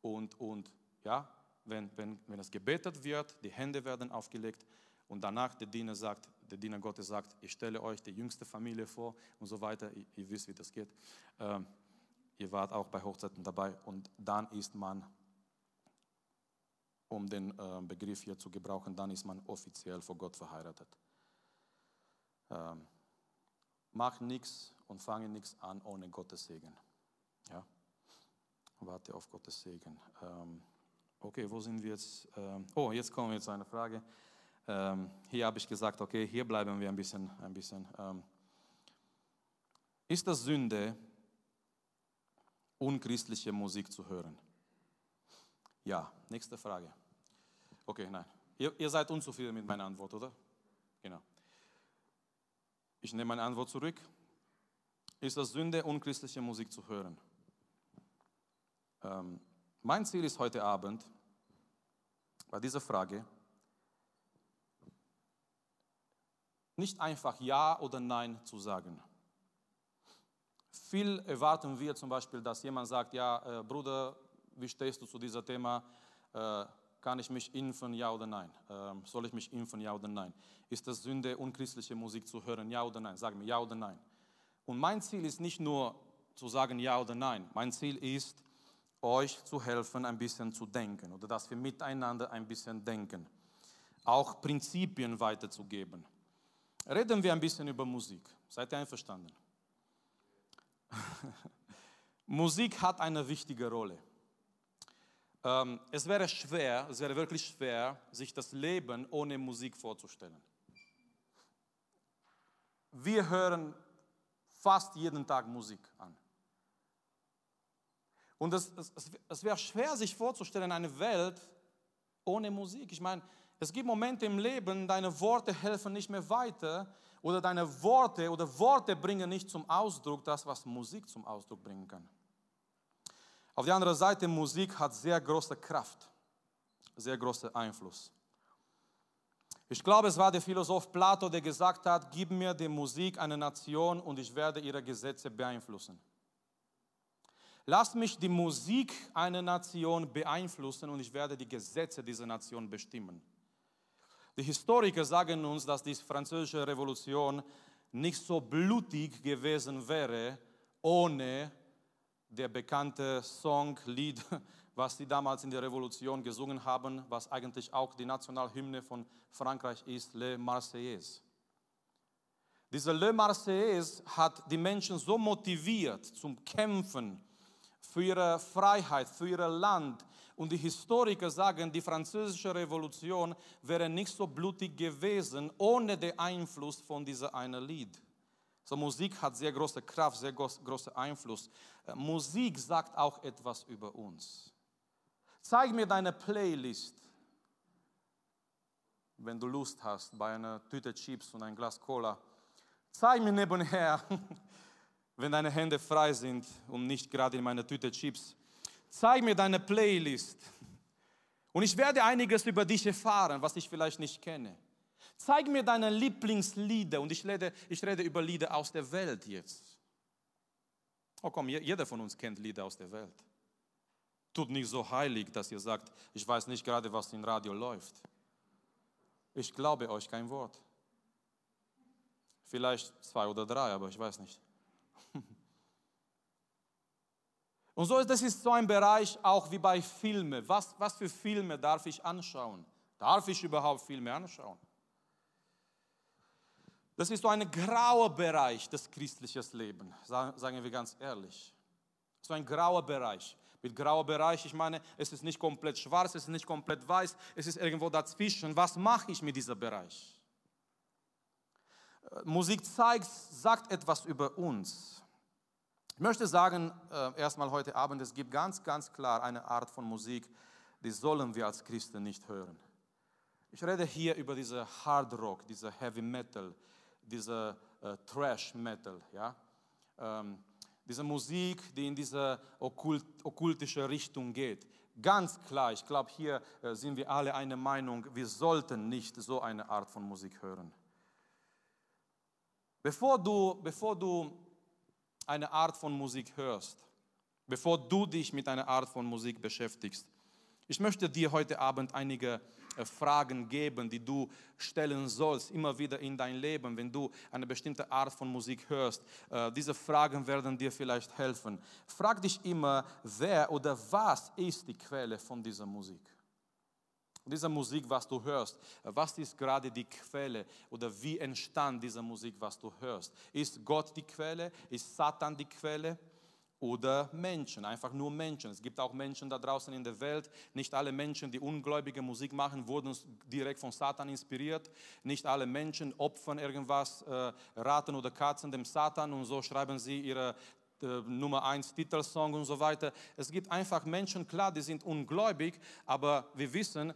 Und, und ja, wenn, wenn, wenn es gebetet wird, die Hände werden aufgelegt und danach der Diener sagt, der Diener Gottes sagt, ich stelle euch die jüngste Familie vor und so weiter. Ihr, ihr wisst, wie das geht. Ähm, ihr wart auch bei Hochzeiten dabei und dann ist man, um den äh, Begriff hier zu gebrauchen, dann ist man offiziell vor Gott verheiratet. Ähm, mach nichts und fange nichts an ohne Gottes Segen. Ja? Warte auf Gottes Segen. Ähm, Okay, wo sind wir jetzt? Ähm, oh, jetzt kommen wir zu einer Frage. Ähm, hier habe ich gesagt, okay, hier bleiben wir ein bisschen. Ein bisschen. Ähm, ist das Sünde, unchristliche Musik zu hören? Ja, nächste Frage. Okay, nein. Ihr, ihr seid unzufrieden mit meiner Antwort, oder? Genau. Ich nehme meine Antwort zurück. Ist das Sünde, unchristliche Musik zu hören? Ähm, mein Ziel ist heute Abend, bei dieser Frage, nicht einfach Ja oder Nein zu sagen. Viel erwarten wir zum Beispiel, dass jemand sagt, ja, äh, Bruder, wie stehst du zu diesem Thema? Äh, kann ich mich impfen, ja oder nein? Äh, soll ich mich impfen, ja oder nein? Ist das Sünde, unchristliche Musik zu hören, ja oder nein? Sag mir, ja oder nein. Und mein Ziel ist nicht nur zu sagen ja oder nein. Mein Ziel ist, euch zu helfen, ein bisschen zu denken oder dass wir miteinander ein bisschen denken. Auch Prinzipien weiterzugeben. Reden wir ein bisschen über Musik. Seid ihr einverstanden? Musik hat eine wichtige Rolle. Ähm, es wäre schwer, es wäre wirklich schwer, sich das Leben ohne Musik vorzustellen. Wir hören fast jeden Tag Musik an. Und es, es, es wäre schwer, sich vorzustellen, eine Welt ohne Musik. Ich meine, es gibt Momente im Leben, deine Worte helfen nicht mehr weiter oder deine Worte oder Worte bringen nicht zum Ausdruck das, was Musik zum Ausdruck bringen kann. Auf der anderen Seite, Musik hat sehr große Kraft, sehr großen Einfluss. Ich glaube, es war der Philosoph Plato, der gesagt hat, gib mir die Musik einer Nation und ich werde ihre Gesetze beeinflussen. Lass mich die Musik einer Nation beeinflussen und ich werde die Gesetze dieser Nation bestimmen. Die Historiker sagen uns, dass die französische Revolution nicht so blutig gewesen wäre ohne der bekannte Song, Lied, was sie damals in der Revolution gesungen haben, was eigentlich auch die Nationalhymne von Frankreich ist, Le Marseillaise. Diese Le Marseillaise hat die Menschen so motiviert zum Kämpfen, für ihre Freiheit, für ihr Land. Und die Historiker sagen, die französische Revolution wäre nicht so blutig gewesen ohne den Einfluss von dieser einen Lied. So Musik hat sehr große Kraft, sehr großen Einfluss. Äh, Musik sagt auch etwas über uns. Zeig mir deine Playlist, wenn du Lust hast, bei einer Tüte Chips und ein Glas Cola. Zeig mir nebenher wenn deine Hände frei sind und nicht gerade in meiner Tüte Chips. Zeig mir deine Playlist. Und ich werde einiges über dich erfahren, was ich vielleicht nicht kenne. Zeig mir deine Lieblingslieder und ich rede, ich rede über Lieder aus der Welt jetzt. Oh komm, jeder von uns kennt Lieder aus der Welt. tut nicht so heilig, dass ihr sagt, ich weiß nicht gerade, was im Radio läuft. Ich glaube euch kein Wort. Vielleicht zwei oder drei, aber ich weiß nicht. Und so ist das ist so ein Bereich auch wie bei Filmen. Was, was für Filme darf ich anschauen? Darf ich überhaupt Filme anschauen? Das ist so ein grauer Bereich des christlichen Lebens, sagen wir ganz ehrlich. So ein grauer Bereich. Mit grauer Bereich, ich meine, es ist nicht komplett schwarz, es ist nicht komplett weiß, es ist irgendwo dazwischen. Was mache ich mit diesem Bereich? Äh, Musik zeigt, sagt etwas über uns. Ich möchte sagen, äh, erstmal heute Abend, es gibt ganz, ganz klar eine Art von Musik, die sollen wir als Christen nicht hören. Ich rede hier über diese Hard Rock, diese Heavy Metal, diese äh, Trash Metal, ja. Ähm, diese Musik, die in diese okkult, okkultische Richtung geht. Ganz klar, ich glaube, hier äh, sind wir alle eine Meinung, wir sollten nicht so eine Art von Musik hören. Bevor du, bevor du eine Art von Musik hörst, bevor du dich mit einer Art von Musik beschäftigst, ich möchte dir heute Abend einige äh, Fragen geben, die du stellen sollst, immer wieder in dein Leben, wenn du eine bestimmte Art von Musik hörst. Äh, diese Fragen werden dir vielleicht helfen. Frag dich immer, wer oder was ist die Quelle von dieser Musik? Diese Musik, was du hörst, äh, was ist gerade die Quelle oder wie entstand diese Musik, was du hörst? Ist Gott die Quelle? Ist Satan die Quelle? oder Menschen, einfach nur Menschen. Es gibt auch Menschen da draußen in der Welt. Nicht alle Menschen, die ungläubige Musik machen, wurden direkt von Satan inspiriert. Nicht alle Menschen opfern irgendwas, äh, Raten oder Katzen dem Satan und so schreiben sie ihre äh, Nummer 1 Titelsong und so weiter. Es gibt einfach Menschen, klar, die sind ungläubig, aber wir wissen,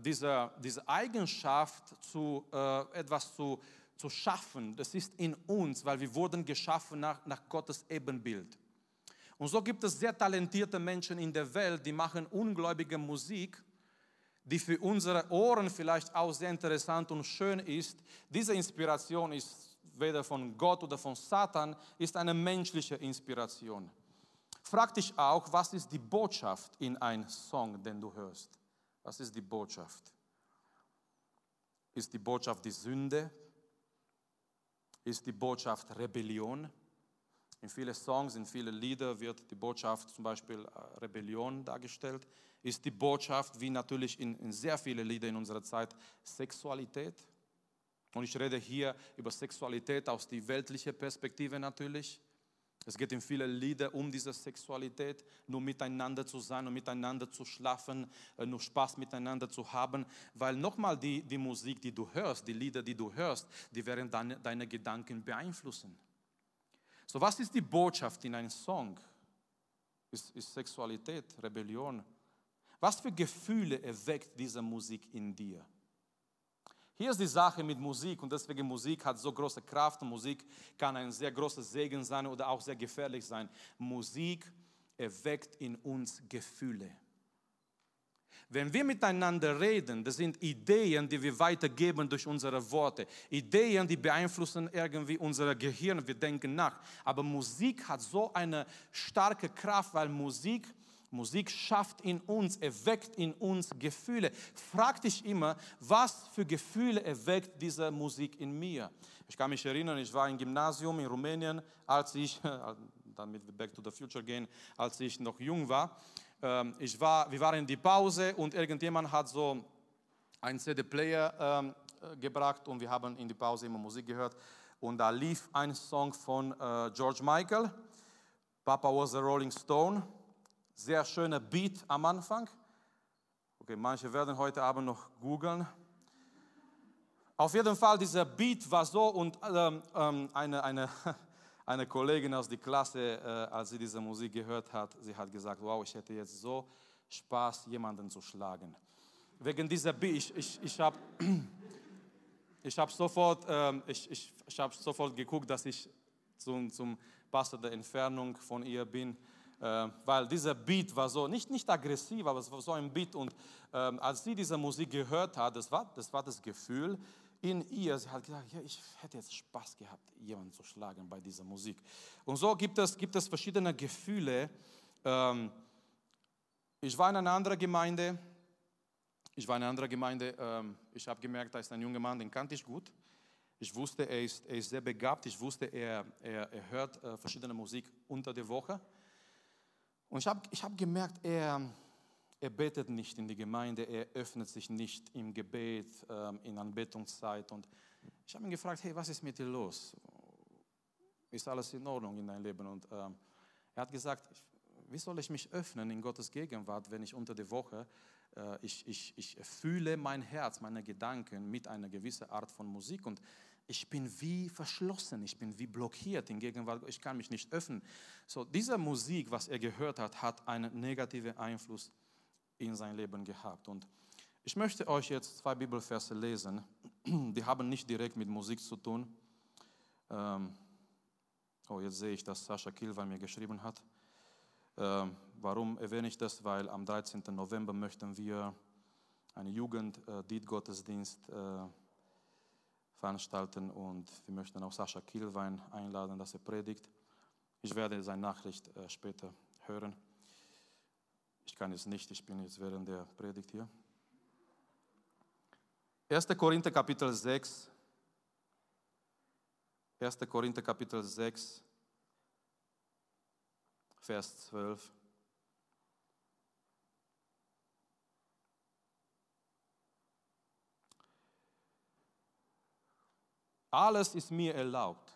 diese, diese Eigenschaft, zu, äh, etwas zu zu schaffen, das ist in uns, weil wir wurden geschaffen nach, nach Gottes Ebenbild. Und so gibt es sehr talentierte Menschen in der Welt, die machen ungläubige Musik, die für unsere Ohren vielleicht auch sehr interessant und schön ist. Diese Inspiration ist weder von Gott oder von Satan, ist eine menschliche Inspiration. Frag dich auch, was ist die Botschaft in einem Song, den du hörst? Was ist die Botschaft? Ist die Botschaft die Sünde? ist die Botschaft Rebellion. In vielen Songs, in vielen Liedern wird die Botschaft zum Beispiel äh, Rebellion dargestellt. Ist die Botschaft, wie natürlich in, in sehr vielen Liedern in unserer Zeit, Sexualität. Und ich rede hier über Sexualität aus der weltlichen Perspektive natürlich. Es geht in vielen Liedern um diese Sexualität, nur miteinander zu sein und miteinander zu schlafen, äh, nur Spaß miteinander zu haben, weil nochmal die, die Musik, die du hörst, die Lieder, die du hörst, die werden deine, deine Gedanken beeinflussen. So, was ist die Botschaft in einem Song? Ist, ist Sexualität, Rebellion? Was für Gefühle erweckt diese Musik in dir? Hier ist die Sache mit Musik und deswegen Musik hat so große Kraft Musik kann ein sehr großer Segen sein oder auch sehr gefährlich sein. Musik erweckt in uns Gefühle. Wenn wir miteinander reden, das sind Ideen, die wir weitergeben durch unsere Worte. Ideen, die beeinflussen irgendwie unser Gehirn, wir denken nach. Aber Musik hat so eine starke Kraft, weil Musik Musik schafft in uns, erweckt in uns Gefühle. Frag dich immer, was für Gefühle erweckt diese Musik in mir? Ich kann mich erinnern, ich war im Gymnasium in Rumänien, als ich, damit wir back to the future gehen, als ich noch jung war. Ähm, ich war wir waren in die Pause und irgendjemand hat so einen CD-Player ähm, äh, gebracht und wir haben in die Pause immer Musik gehört. Und da lief ein Song von äh, George Michael, Papa was a Rolling Stone. Sehr schöner Beat am Anfang. Okay, manche werden heute Abend noch googeln. Auf jeden Fall, dieser Beat war so und ähm, ähm eine, eine, eine Kollegin aus der Klasse, äh, als sie diese Musik gehört hat, sie hat gesagt, wow, ich hätte jetzt so Spaß, jemanden zu schlagen. Wegen dieser Beat, ich, ich, ich habe ich hab sofort, ähm, ich, ich, ich hab sofort geguckt, dass ich zum, zum Pastor der Entfernung von ihr bin weil dieser Beat war so, nicht, nicht aggressiv, aber es war so ein Beat. Und ähm, als sie diese Musik gehört hat, das war, das war das Gefühl in ihr, sie hat gesagt, ja, ich hätte jetzt Spaß gehabt, jemanden zu schlagen bei dieser Musik. Und so gibt es, gibt es verschiedene Gefühle, ähm, Ich war in einer anderen Gemeinde. Ich war in einer anderen Gemeinde. Ähm, ich habe gemerkt, da ist ein junger Mann, den kannte ich gut. Ich wusste, er ist, er ist sehr begabt. Ich wusste, er, er, er hört äh, verschiedene Musik unter der Woche. Und ich habe ich hab gemerkt, er, er betet nicht in die Gemeinde, er öffnet sich nicht im Gebet, ähm, in Anbetungszeit. Und ich habe ihn gefragt, hey, was ist mit dir los? Ist alles in Ordnung in deinem Leben? Und ähm, er hat gesagt, wie soll ich mich öffnen in Gottes Gegenwart, wenn ich unter der Woche, äh, ich, ich, ich fühle mein Herz, meine Gedanken mit einer gewissen Art von Musik und ich bin wie verschlossen, ich bin wie blockiert in Gegenwart, ich kann mich nicht öffnen. So, diese Musik, was er gehört hat, hat einen negativen Einfluss in sein Leben gehabt. Und ich möchte euch jetzt zwei Bibelverse lesen, die haben nicht direkt mit Musik zu tun. Ähm, oh, jetzt sehe ich, dass Sascha Kilwein mir geschrieben hat. Ähm, warum erwähne ich das? Weil am 13. November möchten wir eine Jugend-Dietgottesdienst äh, veranstalten und wir möchten auch Sascha Kielwein einladen, dass er predigt. Ich werde seine Nachricht äh, später hören. Ich kann es nicht, ich bin jetzt während der Predigt hier. 1. Korinther Kapitel 6. 1. Korinther Kapitel 6, Vers 12. Alles ist mir erlaubt.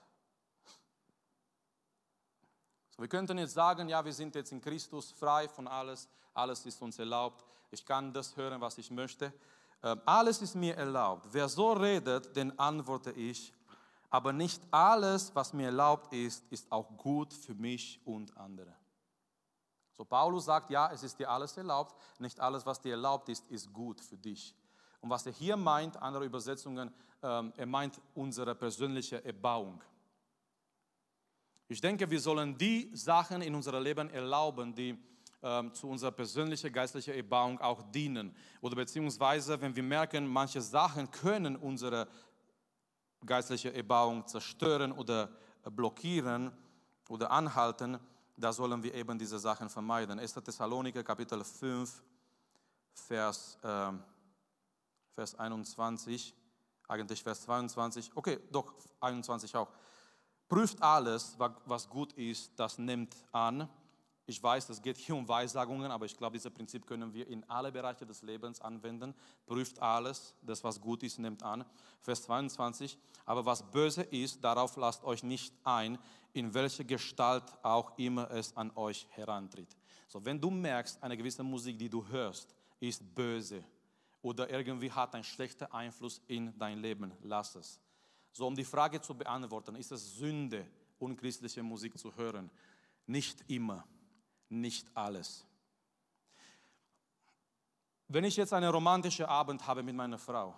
So, wir könnten jetzt sagen, ja, wir sind jetzt in Christus frei von alles, alles ist uns erlaubt. Ich kann das hören, was ich möchte. Ähm, alles ist mir erlaubt. Wer so redet, den antworte ich. Aber nicht alles, was mir erlaubt ist, ist auch gut für mich und andere. So Paulus sagt, ja, es ist dir alles erlaubt. Nicht alles, was dir erlaubt ist, ist gut für dich. Und was er hier meint, andere Übersetzungen, ähm, er meint unsere persönliche Erbauung. Ich denke, wir sollen die Sachen in unserem Leben erlauben, die ähm, zu unserer persönlichen geistlichen Erbauung auch dienen. Oder beziehungsweise, wenn wir merken, manche Sachen können unsere geistliche Erbauung zerstören oder blockieren oder anhalten, da sollen wir eben diese Sachen vermeiden. 1. Thessaloniker Kapitel 5, Vers, äh, Vers 21 eigentlich Vers 22, okay, doch 21 auch. Prüft alles, was gut ist, das nimmt an. Ich weiß, es geht hier um Weissagungen, aber ich glaube, dieses Prinzip können wir in alle Bereiche des Lebens anwenden. Prüft alles, das was gut ist, nimmt an. Vers 22, aber was böse ist, darauf lasst euch nicht ein, in welche Gestalt auch immer es an euch herantritt. So, wenn du merkst, eine gewisse Musik, die du hörst, ist böse, oder irgendwie hat einen schlechten Einfluss in dein Leben. Lass es. So, um die Frage zu beantworten, ist es Sünde, unchristliche Musik zu hören? Nicht immer, nicht alles. Wenn ich jetzt einen romantischen Abend habe mit meiner Frau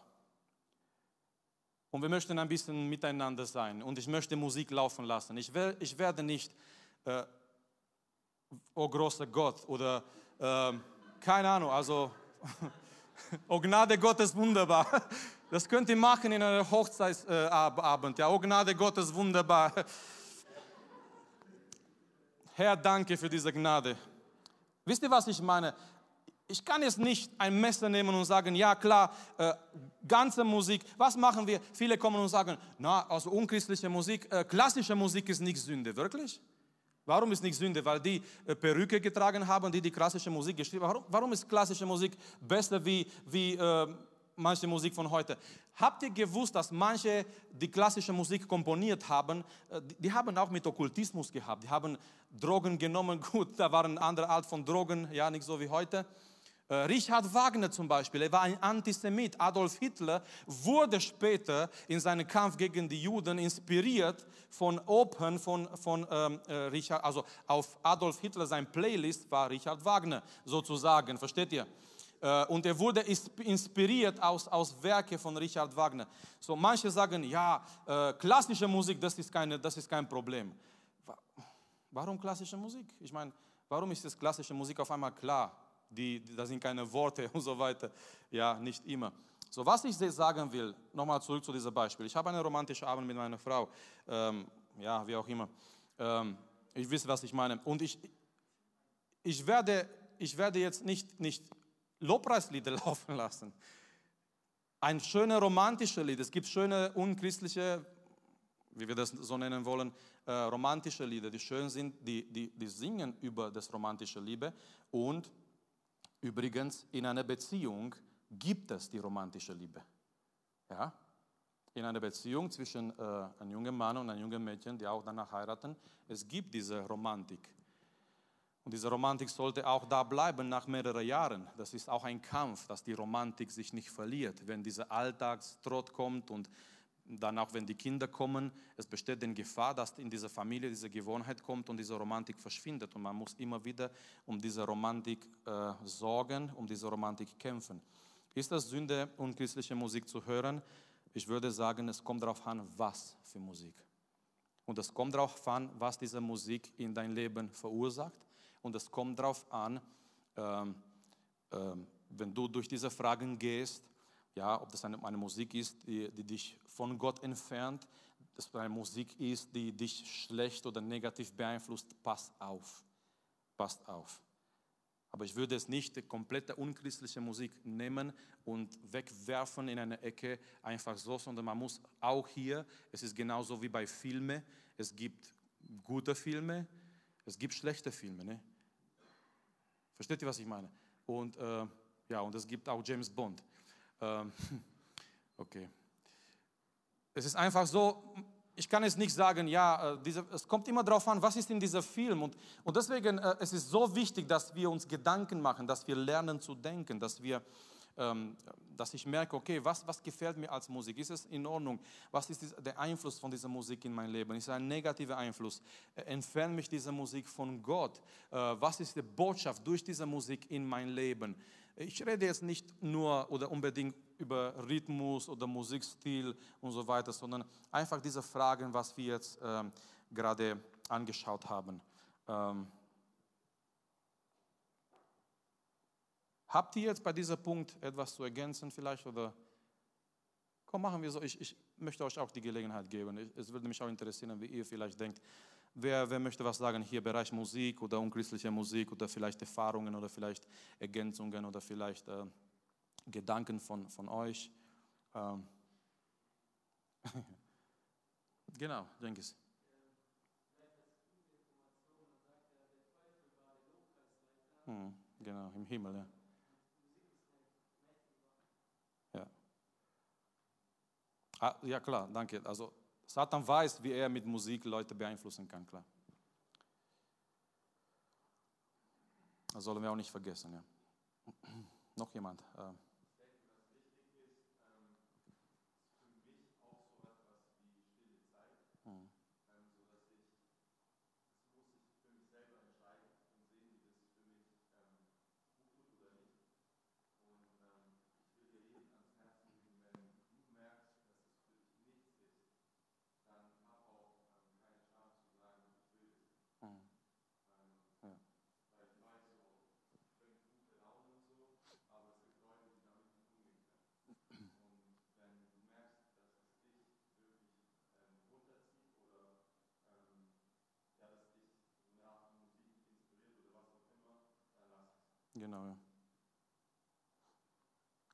und wir möchten ein bisschen miteinander sein und ich möchte Musik laufen lassen, ich, will, ich werde nicht, äh, oh großer Gott oder äh, keine Ahnung, also Oh Gnade Gottes wunderbar. Das könnt ihr machen in einem Hochzeitsabend. Ja, oh Gnade Gottes wunderbar. Herr, danke für diese Gnade. Wisst ihr, was ich meine? Ich kann jetzt nicht ein Messer nehmen und sagen, ja klar, äh, ganze Musik. Was machen wir? Viele kommen und sagen, na, also unchristliche Musik, äh, klassische Musik ist nicht Sünde. Wirklich? Warum ist nicht Sünde? Weil die äh, Perücke getragen haben, die die klassische Musik geschrieben haben. Warum, warum ist klassische Musik besser wie, wie äh, manche Musik von heute? Habt ihr gewusst, dass manche, die klassische Musik komponiert haben, äh, die, die, haben auch mit Okkultismus gehabt. Die haben Drogen genommen. Gut, da waren andere Art von Drogen, ja, nicht so wie heute. Äh, Richard Wagner zum Beispiel, er war ein Antisemit. Adolf Hitler wurde später in seinem Kampf gegen die Juden inspiriert von Opern von, von ähm, äh, Richard, also auf Adolf Hitler sein Playlist war Richard Wagner sozusagen, versteht ihr? Äh, und er wurde inspiriert aus, aus Werke von Richard Wagner. So manche sagen, ja, klassische Musik, das ist, keine, das ist kein Problem. Warum klassische Musik? Ich meine, warum ist das klassische Musik auf einmal klar? Die, da sind keine Worte und so weiter. Ja, nicht immer. So, was ich sagen will, nochmal zurück zu diesem Beispiel. Ich habe einen romantischen Abend mit meiner Frau, ähm, ja, wie auch immer. Ähm, ich weiß, was ich meine. Und ich, ich werde ich werde jetzt nicht, nicht Lobpreislieder laufen lassen. Ein schöner romantischer Lied. Es gibt schöne unchristliche, wie wir das so nennen wollen, äh, romantische Lieder, die schön sind, die, die, die singen über das romantische Liebe. Und übrigens, in einer Beziehung gibt es die romantische Liebe. Ja? In einer Beziehung zwischen äh, einem jungen Mann und einem jungen Mädchen, die auch danach heiraten, es gibt diese Romantik. Und diese Romantik sollte auch da bleiben nach mehreren Jahren. Das ist auch ein Kampf, dass die Romantik sich nicht verliert. Wenn dieser Alltagstrott kommt und dann auch wenn die Kinder kommen, es besteht die Gefahr, dass in dieser Familie diese Gewohnheit kommt und diese Romantik verschwindet. Und man muss immer wieder um diese Romantik äh, sorgen, um diese Romantik kämpfen. Ist das Sünde, unchristliche Musik zu hören? Ich würde sagen, es kommt darauf an, was für Musik. Und es kommt darauf an, was diese Musik in dein Leben verursacht und es kommt darauf an, ähm, ähm, wenn du durch diese Fragen gehst, ja, ob das eine, eine Musik ist, die, die, dich von Gott entfernt, dass eine Musik ist, die dich schlecht oder negativ beeinflusst, pass auf. Passt auf. Aber ich würde es nicht komplette unchristliche Musik nehmen und wegwerfen in eine Ecke, einfach so, sondern man muss auch hier, es ist genauso wie bei Filmen, es gibt gute Filme, es gibt schlechte Filme. Ne? Versteht ihr, was ich meine? Und äh, ja, und es gibt auch James Bond. Ähm, okay. Es ist einfach so, ich kann jetzt nicht sagen, ja, äh, diese, es kommt immer darauf an, was ist in diesem Film. Und, und deswegen, äh, es ist so wichtig, dass wir uns Gedanken machen, dass wir lernen zu denken, dass wir ähm, dass ich merke, okay, was, was gefällt mir als Musik? Ist es in Ordnung? Was ist der Einfluss von dieser Musik in mein Leben? Ist es ein negativer Einfluss? Äh, entfernt mich diese Musik von Gott? Äh, was ist die Botschaft durch diese Musik in mein Leben? Ich rede jetzt nicht nur oder unbedingt über Rhythmus oder Musikstil und so weiter, sondern einfach diese Fragen, was wir jetzt ähm, gerade angeschaut haben. Ähm, Habt ihr jetzt bei diesem Punkt etwas zu ergänzen vielleicht? Oder komm, machen wir so. Ich, ich möchte euch auch die Gelegenheit geben. Es würde mich auch interessieren, wie ihr vielleicht denkt. Wer, wer möchte was sagen hier, Bereich Musik oder unchristliche Musik oder vielleicht Erfahrungen oder vielleicht Ergänzungen oder vielleicht äh, Gedanken von, von euch? Ähm. genau, denke ich. Hm, genau, im Himmel, ja. Ah, ja, klar, danke. Also Satan weiß, wie er mit Musik Leute beeinflussen kann, klar. Das sollen wir auch nicht vergessen. Ja. Noch jemand? Genau, ja.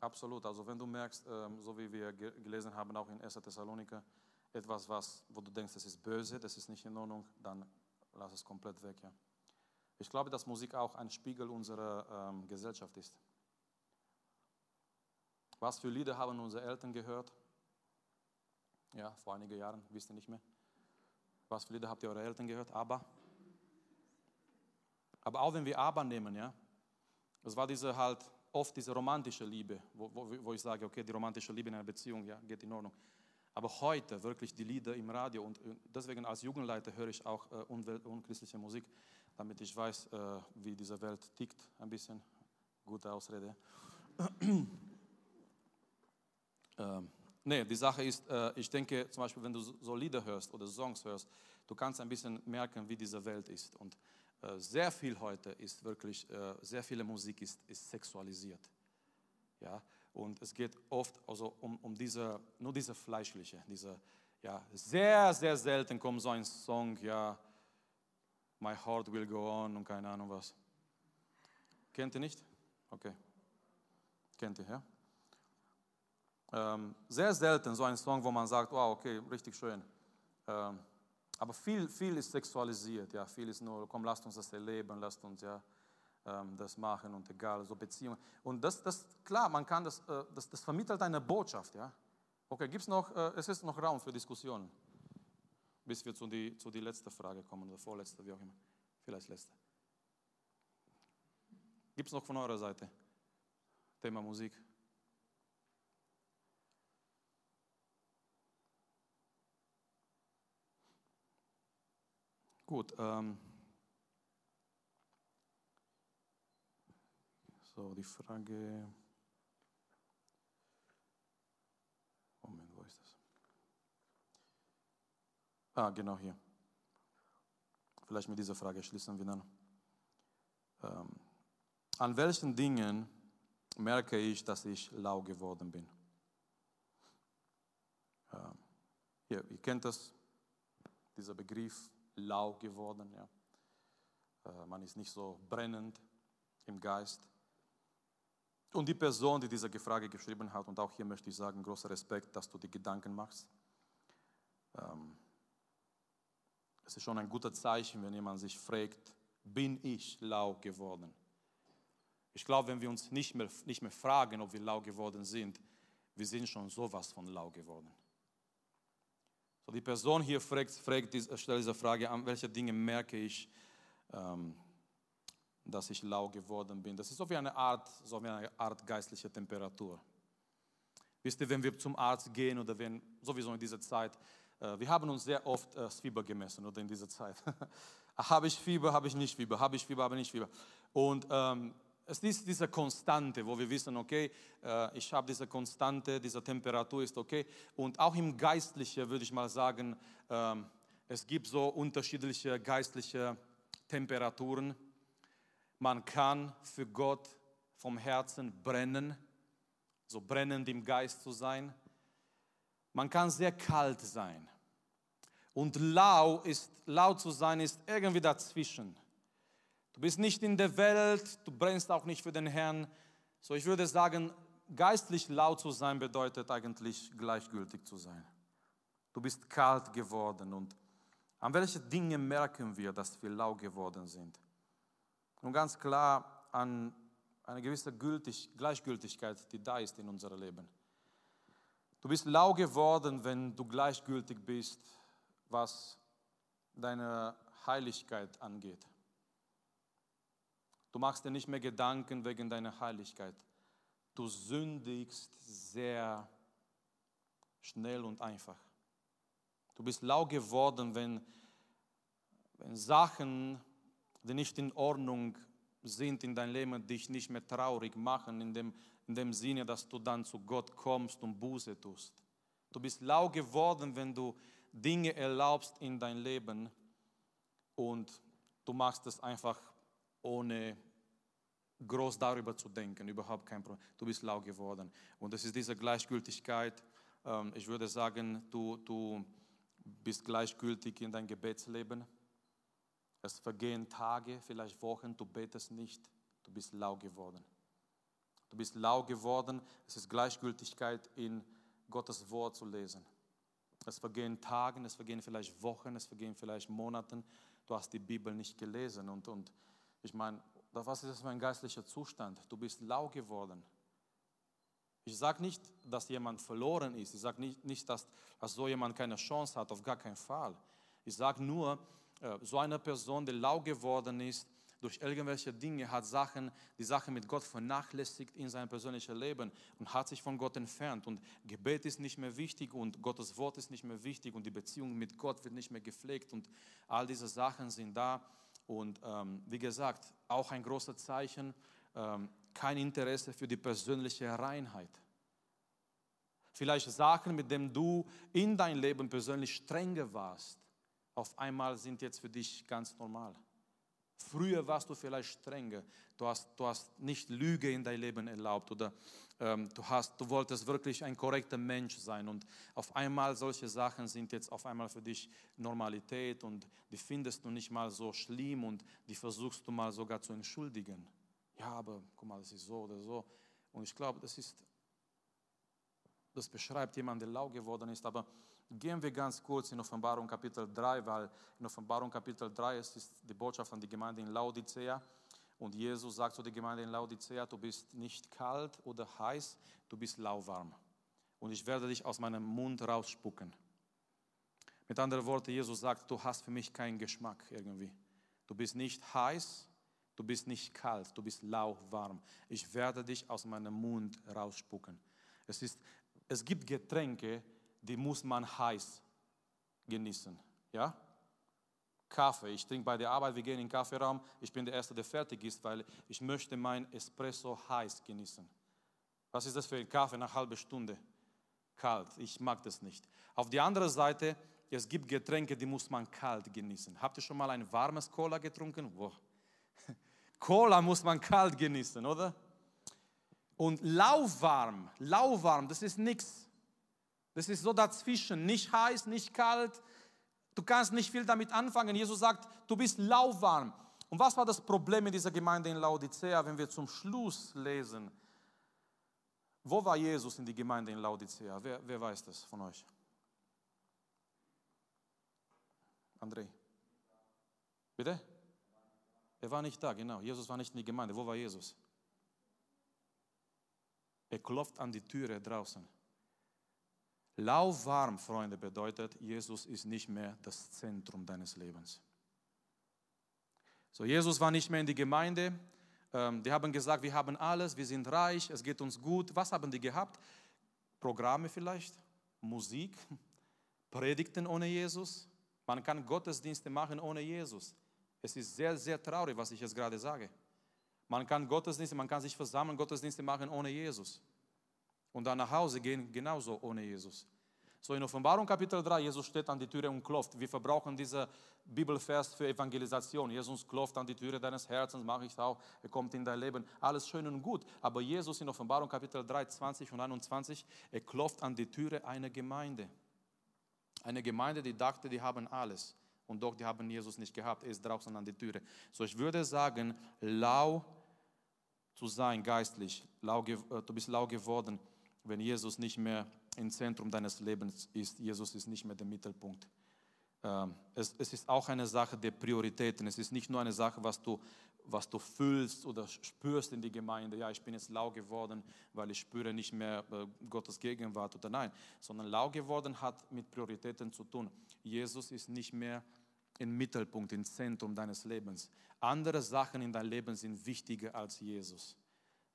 Absolut. Also wenn du merkst, ähm, so wie wir gelesen haben, auch in 1. Thessaloniker, etwas, was, wo du denkst, das ist böse, das ist nicht in Ordnung, dann lass es komplett weg. Ja. Ich glaube, dass Musik auch ein Spiegel unserer ähm, Gesellschaft ist. Was für Lieder haben unsere Eltern gehört? Ja, vor einigen Jahren, wisst ihr nicht mehr. Was für Lieder habt ihr eure Eltern gehört? Aber. Aber auch wenn wir Aber nehmen, ja, das war diese halt oft diese romantische Liebe, wo, wo, wo ich sage, okay, die romantische Liebe in einer Beziehung, ja, geht in Ordnung. Aber heute wirklich die Lieder im Radio und deswegen als Jugendleiter höre ich auch äh, unchristliche Musik, damit ich weiß, äh, wie diese Welt tickt, ein bisschen. Gute Ausrede. ähm, nee, die Sache ist, äh, ich denke zum Beispiel, wenn du so Lieder hörst oder Songs hörst, du kannst ein bisschen merken, wie diese Welt ist. Und äh, sehr viel heute ist wirklich, äh, sehr viele Musik ist, ist sexualisiert. Ja? Und es geht oft also um, um diese, nur diese fleischliche, diese, ja, sehr, sehr selten kommt so ein Song, ja, My Heart Will Go On und keine Ahnung was. Kennt ihr nicht? Okay. Kennt ihr, ja? Ähm, sehr selten so ein Song, wo man sagt, wow, okay, richtig schön. Ähm, aber viel, viel ist sexualisiert, ja, viel ist nur, komm, lasst uns das erleben, lasst uns ja ähm, das machen und egal, so Beziehungen. Und das, das klar, man kann das, äh, das, das vermittelt eine Botschaft, ja. Okay, gibt's noch, äh, es ist noch Raum für Diskussionen, bis wir zu die, zu die letzte Frage kommen, oder vorletzte, wie auch immer, vielleicht letzte. Gibt es noch von eurer Seite Thema Musik? Gut. Ähm, so, die Frage. Moment, wo ist das? Ah, genau hier. Vielleicht mit dieser Frage schließen wir dann. Ähm, an welchen Dingen merke ich, dass ich lau geworden bin? Ähm, hier, ihr kennt das, dieser Begriff lau geworden. Ja. Äh, man ist nicht so brennend im Geist. Und die Person, die diese Frage geschrieben hat, und auch hier möchte ich sagen, großer Respekt, dass du die Gedanken machst. Ähm, es ist schon ein guter Zeichen, wenn jemand sich fragt, bin ich lau geworden? Ich glaube, wenn wir uns nicht mehr, nicht mehr fragen, ob wir lau geworden sind, wir sind schon sowas von lau geworden. So, die Person hier fragt, fragt stellt diese Frage an, welche Dinge merke ich, ähm, dass ich lau geworden bin. Das ist so wie eine Art, so wie eine Art geistliche Temperatur. Wisst ihr, wenn wir zum Arzt gehen oder wenn, sowieso in dieser Zeit, äh, wir haben uns sehr oft äh, das Fieber gemessen oder in dieser Zeit. habe ich Fieber, habe ich nicht Fieber, habe ich Fieber, habe ich nicht Fieber. Und ähm, es ist diese Konstante, wo wir wissen, okay, äh, ich habe diese Konstante, diese Temperatur ist okay. Und auch im Geistlichen würde ich mal sagen, ähm, es gibt so unterschiedliche geistliche Temperaturen. Man kann für Gott vom Herzen brennen, so brennend im Geist zu sein. Man kann sehr kalt sein. Und lau, ist, lau zu sein ist irgendwie dazwischen. Du bist nicht in der Welt, du brennst auch nicht für den Herrn. So, ich würde sagen, geistlich laut zu sein bedeutet eigentlich gleichgültig zu sein. Du bist kalt geworden und an welche Dinge merken wir, dass wir lau geworden sind? Und ganz klar an eine gewisse Gültig, Gleichgültigkeit, die da ist in unserem Leben. Du bist lau geworden, wenn du gleichgültig bist, was deine Heiligkeit angeht. Du machst dir nicht mehr Gedanken wegen deiner Heiligkeit. Du sündigst sehr schnell und einfach. Du bist lau geworden, wenn, wenn Sachen, die nicht in Ordnung sind in deinem Leben, dich nicht mehr traurig machen, in dem, in dem Sinne, dass du dann zu Gott kommst und Buße tust. Du bist lau geworden, wenn du Dinge erlaubst in dein Leben und du machst es einfach ohne groß darüber zu denken, überhaupt kein Problem. Du bist lau geworden. Und das ist diese Gleichgültigkeit. Ähm, ich würde sagen, du, du bist gleichgültig in dein Gebetsleben. Es vergehen Tage, vielleicht Wochen, du betest nicht, du bist lau geworden. Du bist lau geworden, es ist Gleichgültigkeit in Gottes Wort zu lesen. Es vergehen Tage, es vergehen vielleicht Wochen, es vergehen vielleicht Monaten. Du hast die Bibel nicht gelesen und, und ich meine, was ist das für ein geistlicher Zustand? Du bist lau geworden. Ich sage nicht, dass jemand verloren ist. Ich sage nicht, nicht dass, dass so jemand keine Chance hat, auf gar keinen Fall. Ich sage nur, äh, so eine Person, die lau geworden ist, durch irgendwelche Dinge, hat Sachen, die Sachen mit Gott vernachlässigt in seinem persönlichen Leben und hat sich von Gott entfernt. Und Gebet ist nicht mehr wichtig und Gottes Wort ist nicht mehr wichtig und die Beziehung mit Gott wird nicht mehr gepflegt und all diese Sachen sind da. Und ähm, wie gesagt, auch ein großes Zeichen, ähm, kein Interesse für die persönliche Reinheit. Vielleicht Sachen, mit denen du in dein Leben persönlich strenger warst, auf einmal sind jetzt für dich ganz normal. Früher warst du vielleicht strenger. Du hast, du hast nicht Lüge in dein Leben erlaubt oder ähm, du, hast, du wolltest wirklich ein korrekter Mensch sein und auf einmal solche Sachen sind jetzt auf einmal für dich Normalität und die findest du nicht mal so schlimm und die versuchst du mal sogar zu entschuldigen. ja, aber guck mal, das ist so oder so. Und ich glaube, das ist, das beschreibt jemand, der lau geworden ist. Aber gehen wir ganz kurz in Offenbarung Kapitel 3, weil in Offenbarung Kapitel 3 ist, ist die Botschaft an die Gemeinde in Laodicea. Und Jesus sagt zu der Gemeinde in Laodicea, du bist nicht kalt oder heiß, du bist lauwarm. Und ich werde dich aus meinem Mund rausspucken. Mit anderen Worten, Jesus sagt, du hast für mich keinen Geschmack irgendwie. Du bist nicht heiß, du bist nicht kalt, du bist lauwarm. Ich werde dich aus meinem Mund rausspucken. Es, ist, es gibt Getränke, die muss man heiß genießen. Ja? Kaffee. Ich trinke bei der Arbeit, wir gehen in den Kaffeeraum. Ich bin der Erste, der fertig ist, weil ich möchte mein Espresso heiß genießen. Was ist das für ein Kaffee nach halben Stunde? Kalt. Ich mag das nicht. Auf die andere Seite, es gibt Getränke, die muss man kalt genießen. Habt ihr schon mal ein warmes Cola getrunken? Wow. Cola muss man kalt genießen, oder? Und lauwarm, lauwarm, das ist nichts. Das ist so dazwischen, nicht heiß, nicht kalt, Du kannst nicht viel damit anfangen. Jesus sagt, du bist lauwarm. Und was war das Problem in dieser Gemeinde in Laodicea, wenn wir zum Schluss lesen? Wo war Jesus in die Gemeinde in Laodicea? Wer, wer weiß das von euch? André. Bitte? Er war nicht da, genau. Jesus war nicht in die Gemeinde. Wo war Jesus? Er klopft an die Türe draußen. Lauwarm, Freunde, bedeutet, Jesus ist nicht mehr das Zentrum deines Lebens. So, Jesus war nicht mehr in die Gemeinde. Ähm, die haben gesagt, wir haben alles, wir sind reich, es geht uns gut. Was haben die gehabt? Programme vielleicht, Musik, Predigten ohne Jesus. Man kann Gottesdienste machen ohne Jesus. Es ist sehr, sehr traurig, was ich jetzt gerade sage. Man kann Gottesdienste, man kann sich versammeln, Gottesdienste machen ohne Jesus und dann nach Hause gehen, genauso ohne Jesus. So in Offenbarung Kapitel 3, Jesus steht an die Türe und klopft. Wir verbrauchen diesen Bibelvers für Evangelisation. Jesus klopft an die Türe deines Herzens, mache ich auch, er kommt in dein Leben. Alles schön und gut. Aber Jesus in Offenbarung Kapitel 3, 20 und 21, er klopft an die Türe einer Gemeinde. Eine Gemeinde, die dachte, die haben alles. Und doch, die haben Jesus nicht gehabt. Er ist draußen an die Türe. So, ich würde sagen, lau zu sein geistlich. Lau, äh, du bist lau geworden wenn Jesus nicht mehr im Zentrum deines Lebens ist. Jesus ist nicht mehr der Mittelpunkt. Ähm, es, es, ist auch eine Sache der Prioritäten. Es ist nicht nur eine Sache, was du, was du fühlst oder spürst in die Gemeinde. Ja, ich bin jetzt lau geworden, weil ich spüre nicht mehr äh, Gottes Gegenwart oder nein. Sondern lau geworden hat mit Prioritäten zu tun. Jesus ist nicht mehr im Mittelpunkt, im Zentrum deines Lebens. Andere Sachen in deinem Leben sind wichtiger als Jesus.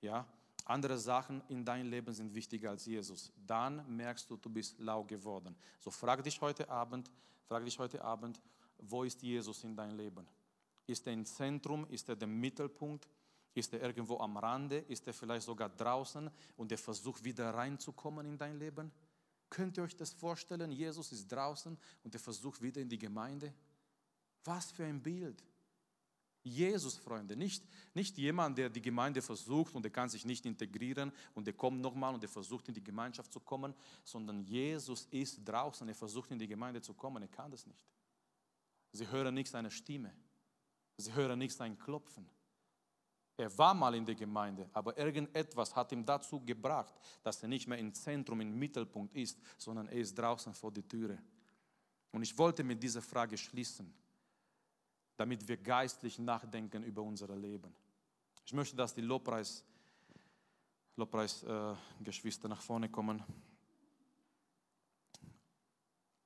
Ja, andere Sachen in deinem Leben sind wichtiger als Jesus. Dann merkst du, du bist lau geworden. So frag dich heute Abend, frag dich heute Abend, wo ist Jesus in deinem Leben? Ist er im Zentrum? Ist er der Mittelpunkt? Ist er irgendwo am Rande? Ist er vielleicht sogar draußen und er versucht wieder reinzukommen in dein Leben? Könnt ihr euch das vorstellen? Jesus ist draußen und er versucht wieder in die Gemeinde? Was für ein Bild! Jesus, Freunde, nicht, nicht jemand, der die Gemeinde versucht und der kann sich nicht integrieren und der kommt nochmal und der versucht in die Gemeinschaft zu kommen, sondern Jesus ist draußen, er versucht in die Gemeinde zu kommen, er kann das nicht. Sie hören nicht seine Stimme, sie hören nicht sein Klopfen. Er war mal in der Gemeinde, aber irgendetwas hat ihm dazu gebracht, dass er nicht mehr im Zentrum, im Mittelpunkt ist, sondern er ist draußen vor der Türe. Und ich wollte mit dieser Frage schließen damit wir geistlich nachdenken über unser Leben. Ich möchte, dass die Lobpreis, Lobpreis äh, nach vorne kommen.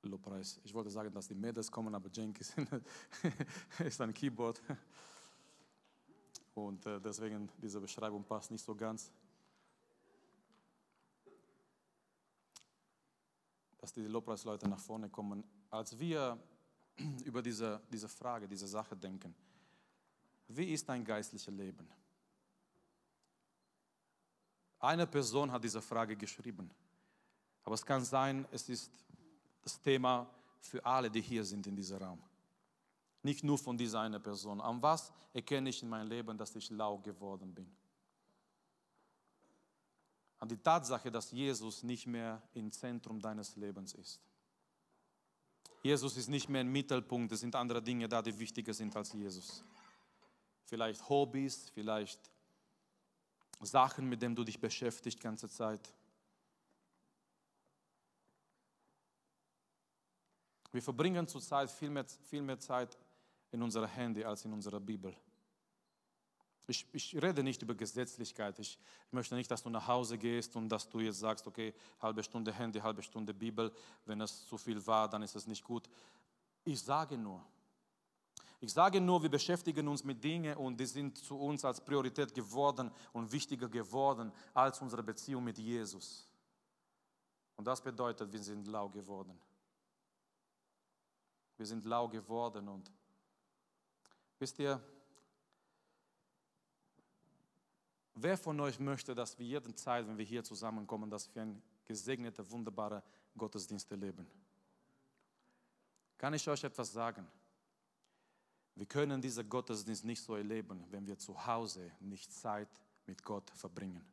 Lobpreis. Ich wollte sagen, dass die Mädels kommen, aber Jenkins ist ein Keyboard. Und äh, deswegen diese Beschreibung passt nicht so ganz. Dass die Lobpreisleute nach vorne kommen. Als wir über diese, diese Frage, diese Sache denken. Wie ist dein geistliches Leben? Eine Person hat diese Frage geschrieben. Aber es kann sein, es ist das Thema für alle, die hier sind in diesem Raum. Nicht nur von dieser einen Person. An was erkenne ich in meinem Leben, dass ich lau geworden bin? An die Tatsache, dass Jesus nicht mehr im Zentrum deines Lebens ist. Jesus ist nicht mehr im Mittelpunkt, es sind andere Dinge da, die wichtiger sind als Jesus. Vielleicht Hobbys, vielleicht Sachen, mit denen du dich beschäftigst ganze Zeit. Wir verbringen zurzeit viel mehr, viel mehr Zeit in unserer Handy als in unserer Bibel. Ich, ich, rede nicht über Gesetzlichkeit. Ich, möchte nicht, dass du nach Hause gehst und dass du jetzt sagst, okay, halbe Stunde Handy, halbe Stunde Bibel. Wenn es zu viel war, dann ist es nicht gut. Ich sage nur, ich sage nur, wir beschäftigen uns mit Dingen und die sind zu uns als Priorität geworden und wichtiger geworden als unsere Beziehung mit Jesus. Und das bedeutet, wir sind lau geworden. Wir sind lau geworden und wisst ihr, wer von euch möchte, dass wir jeden Zeit, wenn wir hier zusammenkommen, dass wir ein gesegneter, wunderbarer Gottesdienst erleben? Kann ich euch etwas sagen? Wir können diesen Gottesdienst nicht so erleben, wenn wir zu Hause nicht Zeit mit Gott verbringen.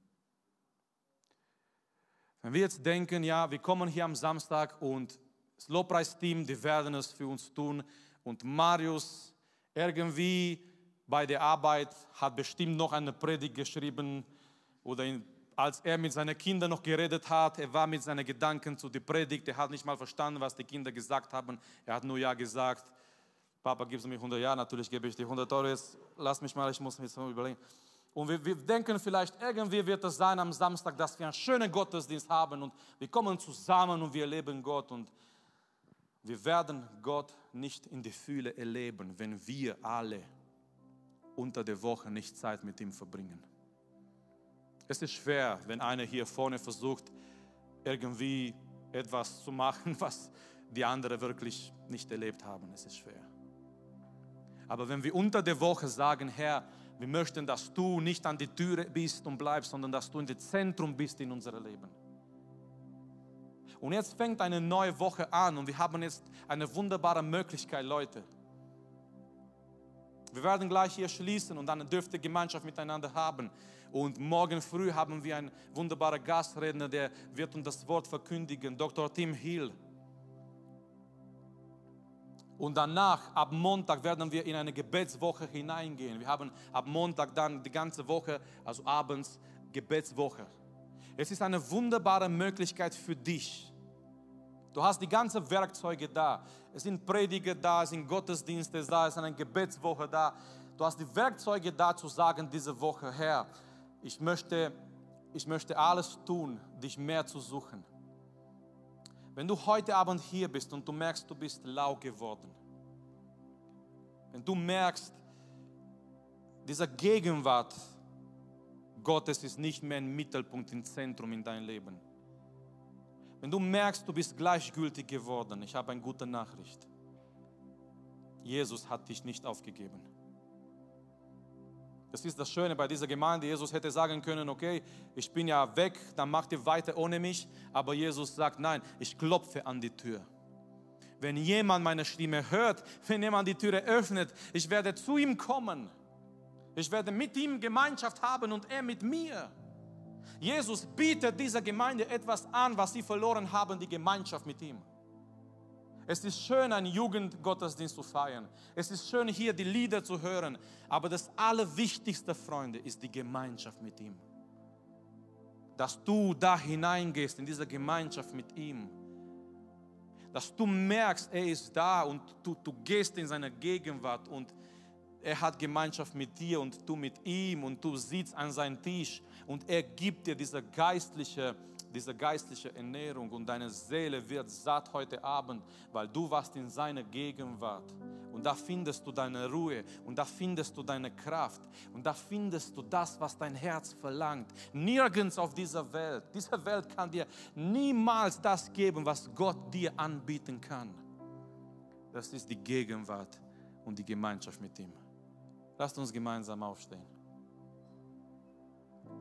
Wenn wir jetzt denken, ja, wir kommen hier am Samstag und das Lobpreisteam, die werden es für uns tun. Und Marius irgendwie bei der Arbeit hat bestimmt noch eine Predigt geschrieben oder in, als er mit seinen Kindern noch geredet hat, er war mit seinen Gedanken zu der Predigt, er hat nicht mal verstanden, was die Kinder gesagt haben. Er hat nur ja gesagt. Papa, gibst du mir 100 Ja, natürlich gebe ich dir 100 Euro. Jetzt lass mich mal, ich muss mir jetzt mal überlegen. Und wir, wir, denken vielleicht, irgendwie wird es sein am Samstag, dass wir einen schönen Gottesdienst haben und wir kommen zusammen und wir erleben Gott und wir werden Gott nicht in die Fühle erleben, wenn wir alle unter der Woche nicht Zeit mit ihm verbringen. Es ist schwer, wenn einer hier vorne versucht, irgendwie etwas zu machen, was die anderen wirklich nicht erlebt haben. Es ist schwer. Aber wenn wir unter der Woche sagen, Herr, wir möchten, dass du nicht an die Türe bist und bleibst, sondern dass du in dem Zentrum bist in unserem Leben und jetzt fängt eine neue Woche an und wir haben jetzt eine wunderbare Möglichkeit, Leute. Wir werden gleich hier schließen und dann dürfte Gemeinschaft miteinander haben. Und morgen früh haben wir einen wunderbaren Gastredner, der wird uns das Wort verkündigen, Dr. Tim Hill. Und danach, ab Montag, werden wir in eine Gebetswoche hineingehen. Wir haben ab Montag dann die ganze Woche, also abends, Gebetswoche. Es ist eine wunderbare Möglichkeit für dich, Du hast die ganzen Werkzeuge da. Es sind Prediger da, es sind Gottesdienste da, es ist eine Gebetswoche da. Du hast die Werkzeuge da zu sagen diese Woche, Herr, ich möchte, ich möchte alles tun, dich mehr zu suchen. Wenn du heute Abend hier bist und du merkst, du bist lau geworden, wenn du merkst, diese Gegenwart Gottes ist nicht mehr ein Mittelpunkt im Zentrum in dein Leben, wenn du merkst, du bist gleichgültig geworden, ich habe eine gute Nachricht. Jesus hat dich nicht aufgegeben. Das ist das Schöne bei dieser Gemeinde. Jesus hätte sagen können, okay, ich bin ja weg, dann macht ihr weiter ohne mich. Aber Jesus sagt, nein, ich klopfe an die Tür. Wenn jemand meine Stimme hört, wenn jemand die Tür öffnet, ich werde zu ihm kommen. Ich werde mit ihm Gemeinschaft haben und er mit mir. Jesus bietet dieser Gemeinde etwas an, was sie verloren haben, die Gemeinschaft mit ihm. Es ist schön, einen Jugendgottesdienst zu feiern. Es ist schön, hier die Lieder zu hören. Aber das Allerwichtigste, Freunde, ist die Gemeinschaft mit ihm. Dass du da hineingehst in diese Gemeinschaft mit ihm. Dass du merkst, er ist da und du, du gehst in seine Gegenwart und er hat Gemeinschaft mit dir und du mit ihm und du sitzt an seinem Tisch und er gibt dir diese geistliche, diese geistliche Ernährung und deine Seele wird satt heute Abend, weil du warst in seiner Gegenwart. Und da findest du deine Ruhe und da findest du deine Kraft und da findest du das, was dein Herz verlangt. Nirgends auf dieser Welt. Diese Welt kann dir niemals das geben, was Gott dir anbieten kann. Das ist die Gegenwart und die Gemeinschaft mit ihm. Lasst uns gemeinsam aufstehen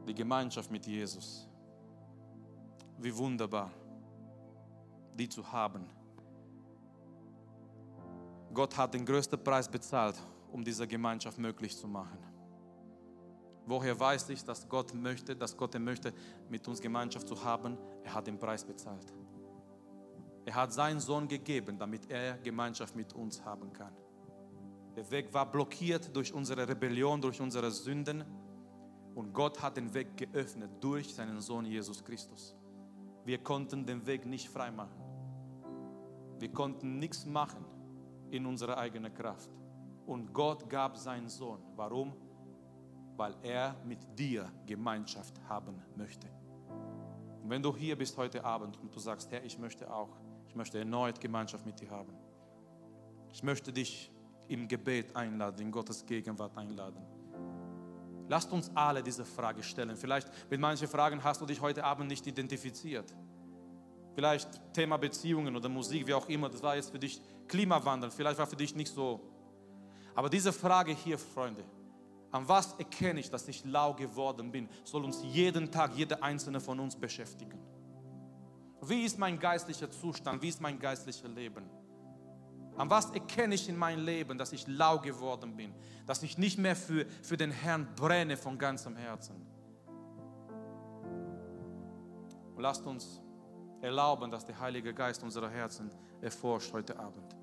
die Gemeinschaft mit Jesus. Wie wunderbar, die zu haben. Gott hat den größten Preis bezahlt, um diese Gemeinschaft möglich zu machen. Woher weiß ich, dass Gott möchte, dass Gott möchte, mit uns Gemeinschaft zu haben? Er hat den Preis bezahlt. Er hat seinen Sohn gegeben, damit er Gemeinschaft mit uns haben kann. Der Weg war blockiert durch unsere Rebellion, durch unsere Sünden. Und Gott hat den Weg geöffnet durch seinen Sohn Jesus Christus. Wir konnten den Weg nicht frei machen. Wir konnten nichts machen in unserer eigenen Kraft. Und Gott gab seinen Sohn. Warum? Weil er mit dir Gemeinschaft haben möchte. Und wenn du hier bist heute Abend und du sagst, Herr, ich möchte auch, ich möchte erneut Gemeinschaft mit dir haben. Ich möchte dich im Gebet einladen, in Gottes Gegenwart einladen. Lasst uns alle diese Frage stellen. Vielleicht mit manchen Fragen hast du dich heute Abend nicht identifiziert. Vielleicht Thema Beziehungen oder Musik, wie auch immer. Das war jetzt für dich Klimawandel. Vielleicht war für dich nicht so. Aber diese Frage hier, Freunde, an was erkenne ich, dass ich lau geworden bin, soll uns jeden Tag, jeder einzelne von uns beschäftigen. Wie ist mein geistlicher Zustand? Wie ist mein geistliches Leben? An was erkenne ich in meinem Leben, dass ich lau geworden bin, dass ich nicht mehr für, für den Herrn brenne von ganzem Herzen? Und lasst uns erlauben, dass der Heilige Geist unsere Herzen erforscht heute Abend.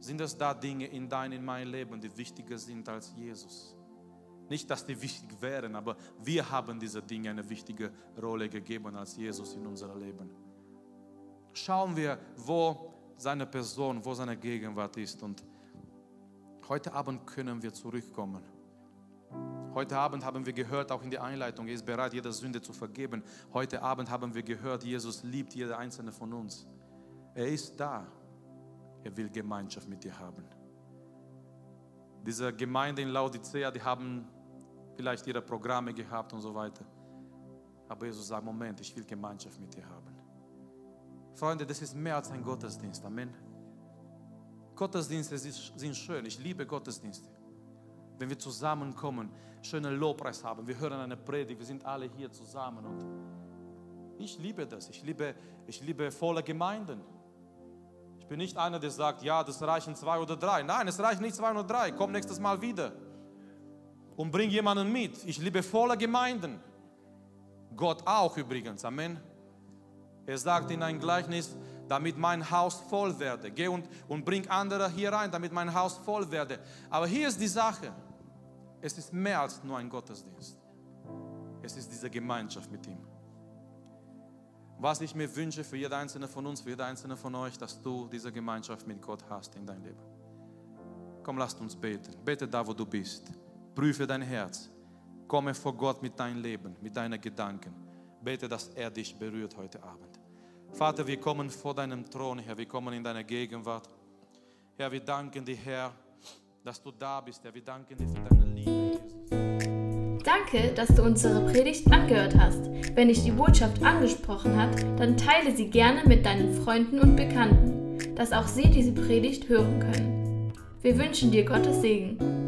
Sind es da Dinge in deinem, in meinem Leben, die wichtiger sind als Jesus? Nicht, dass die wichtig wären, aber wir haben diese Dinge eine wichtige Rolle gegeben als Jesus in unserem Leben. Schauen wir, wo seine Person, wo seine Gegenwart ist. Und heute Abend können wir zurückkommen. Heute Abend haben wir gehört, auch in der Einleitung, er ist bereit, jede Sünde zu vergeben. Heute Abend haben wir gehört, Jesus liebt jeder einzelne von uns. Er ist da. Er will Gemeinschaft mit dir haben. Diese Gemeinde in Laodicea, die haben vielleicht ihre Programme gehabt und so weiter. Aber Jesus sagt, Moment, ich will Gemeinschaft mit dir haben. Freunde, das ist mehr als ein Gottesdienst. Amen. Gottesdienste sind schön. Ich liebe Gottesdienste. Wenn wir zusammenkommen, schönen Lobpreis haben, wir hören eine Predigt, wir sind alle hier zusammen und ich liebe das. Ich liebe, ich liebe volle Gemeinden. Ich bin nicht einer, der sagt, ja, das reichen zwei oder drei. Nein, es reichen nicht zwei oder drei. Komm nächstes Mal wieder und bring jemanden mit. Ich liebe volle Gemeinden. Gott auch übrigens. Amen. Er sagt in ein Gleichnis, damit mein Haus voll werde. Geh und, und bring andere hier rein, damit mein Haus voll werde. Aber hier ist die Sache. Es ist mehr als nur ein Gottesdienst. Es ist diese Gemeinschaft mit ihm. Was ich mir wünsche für jeder einzelne von uns, für jeder einzelne von euch, dass du diese Gemeinschaft mit Gott hast in dein Leben. Komm, lasst uns beten. Bete da, wo du bist. Prüfe dein Herz. Komme vor Gott mit deinem Leben, mit deinen Gedanken. Bete, dass er dich berührt heute Abend. Vater, wir kommen vor deinem Thron, Herr, wir kommen in deine Gegenwart. Herr, wir danken dir, Herr, dass du da bist, Herr, wir danken dir für deine Liebe, Jesus. Danke, dass du unsere Predigt angehört hast. Wenn dich die Botschaft angesprochen hat, dann teile sie gerne mit deinen Freunden und Bekannten, dass auch sie diese Predigt hören können. Wir wünschen dir Gottes Segen.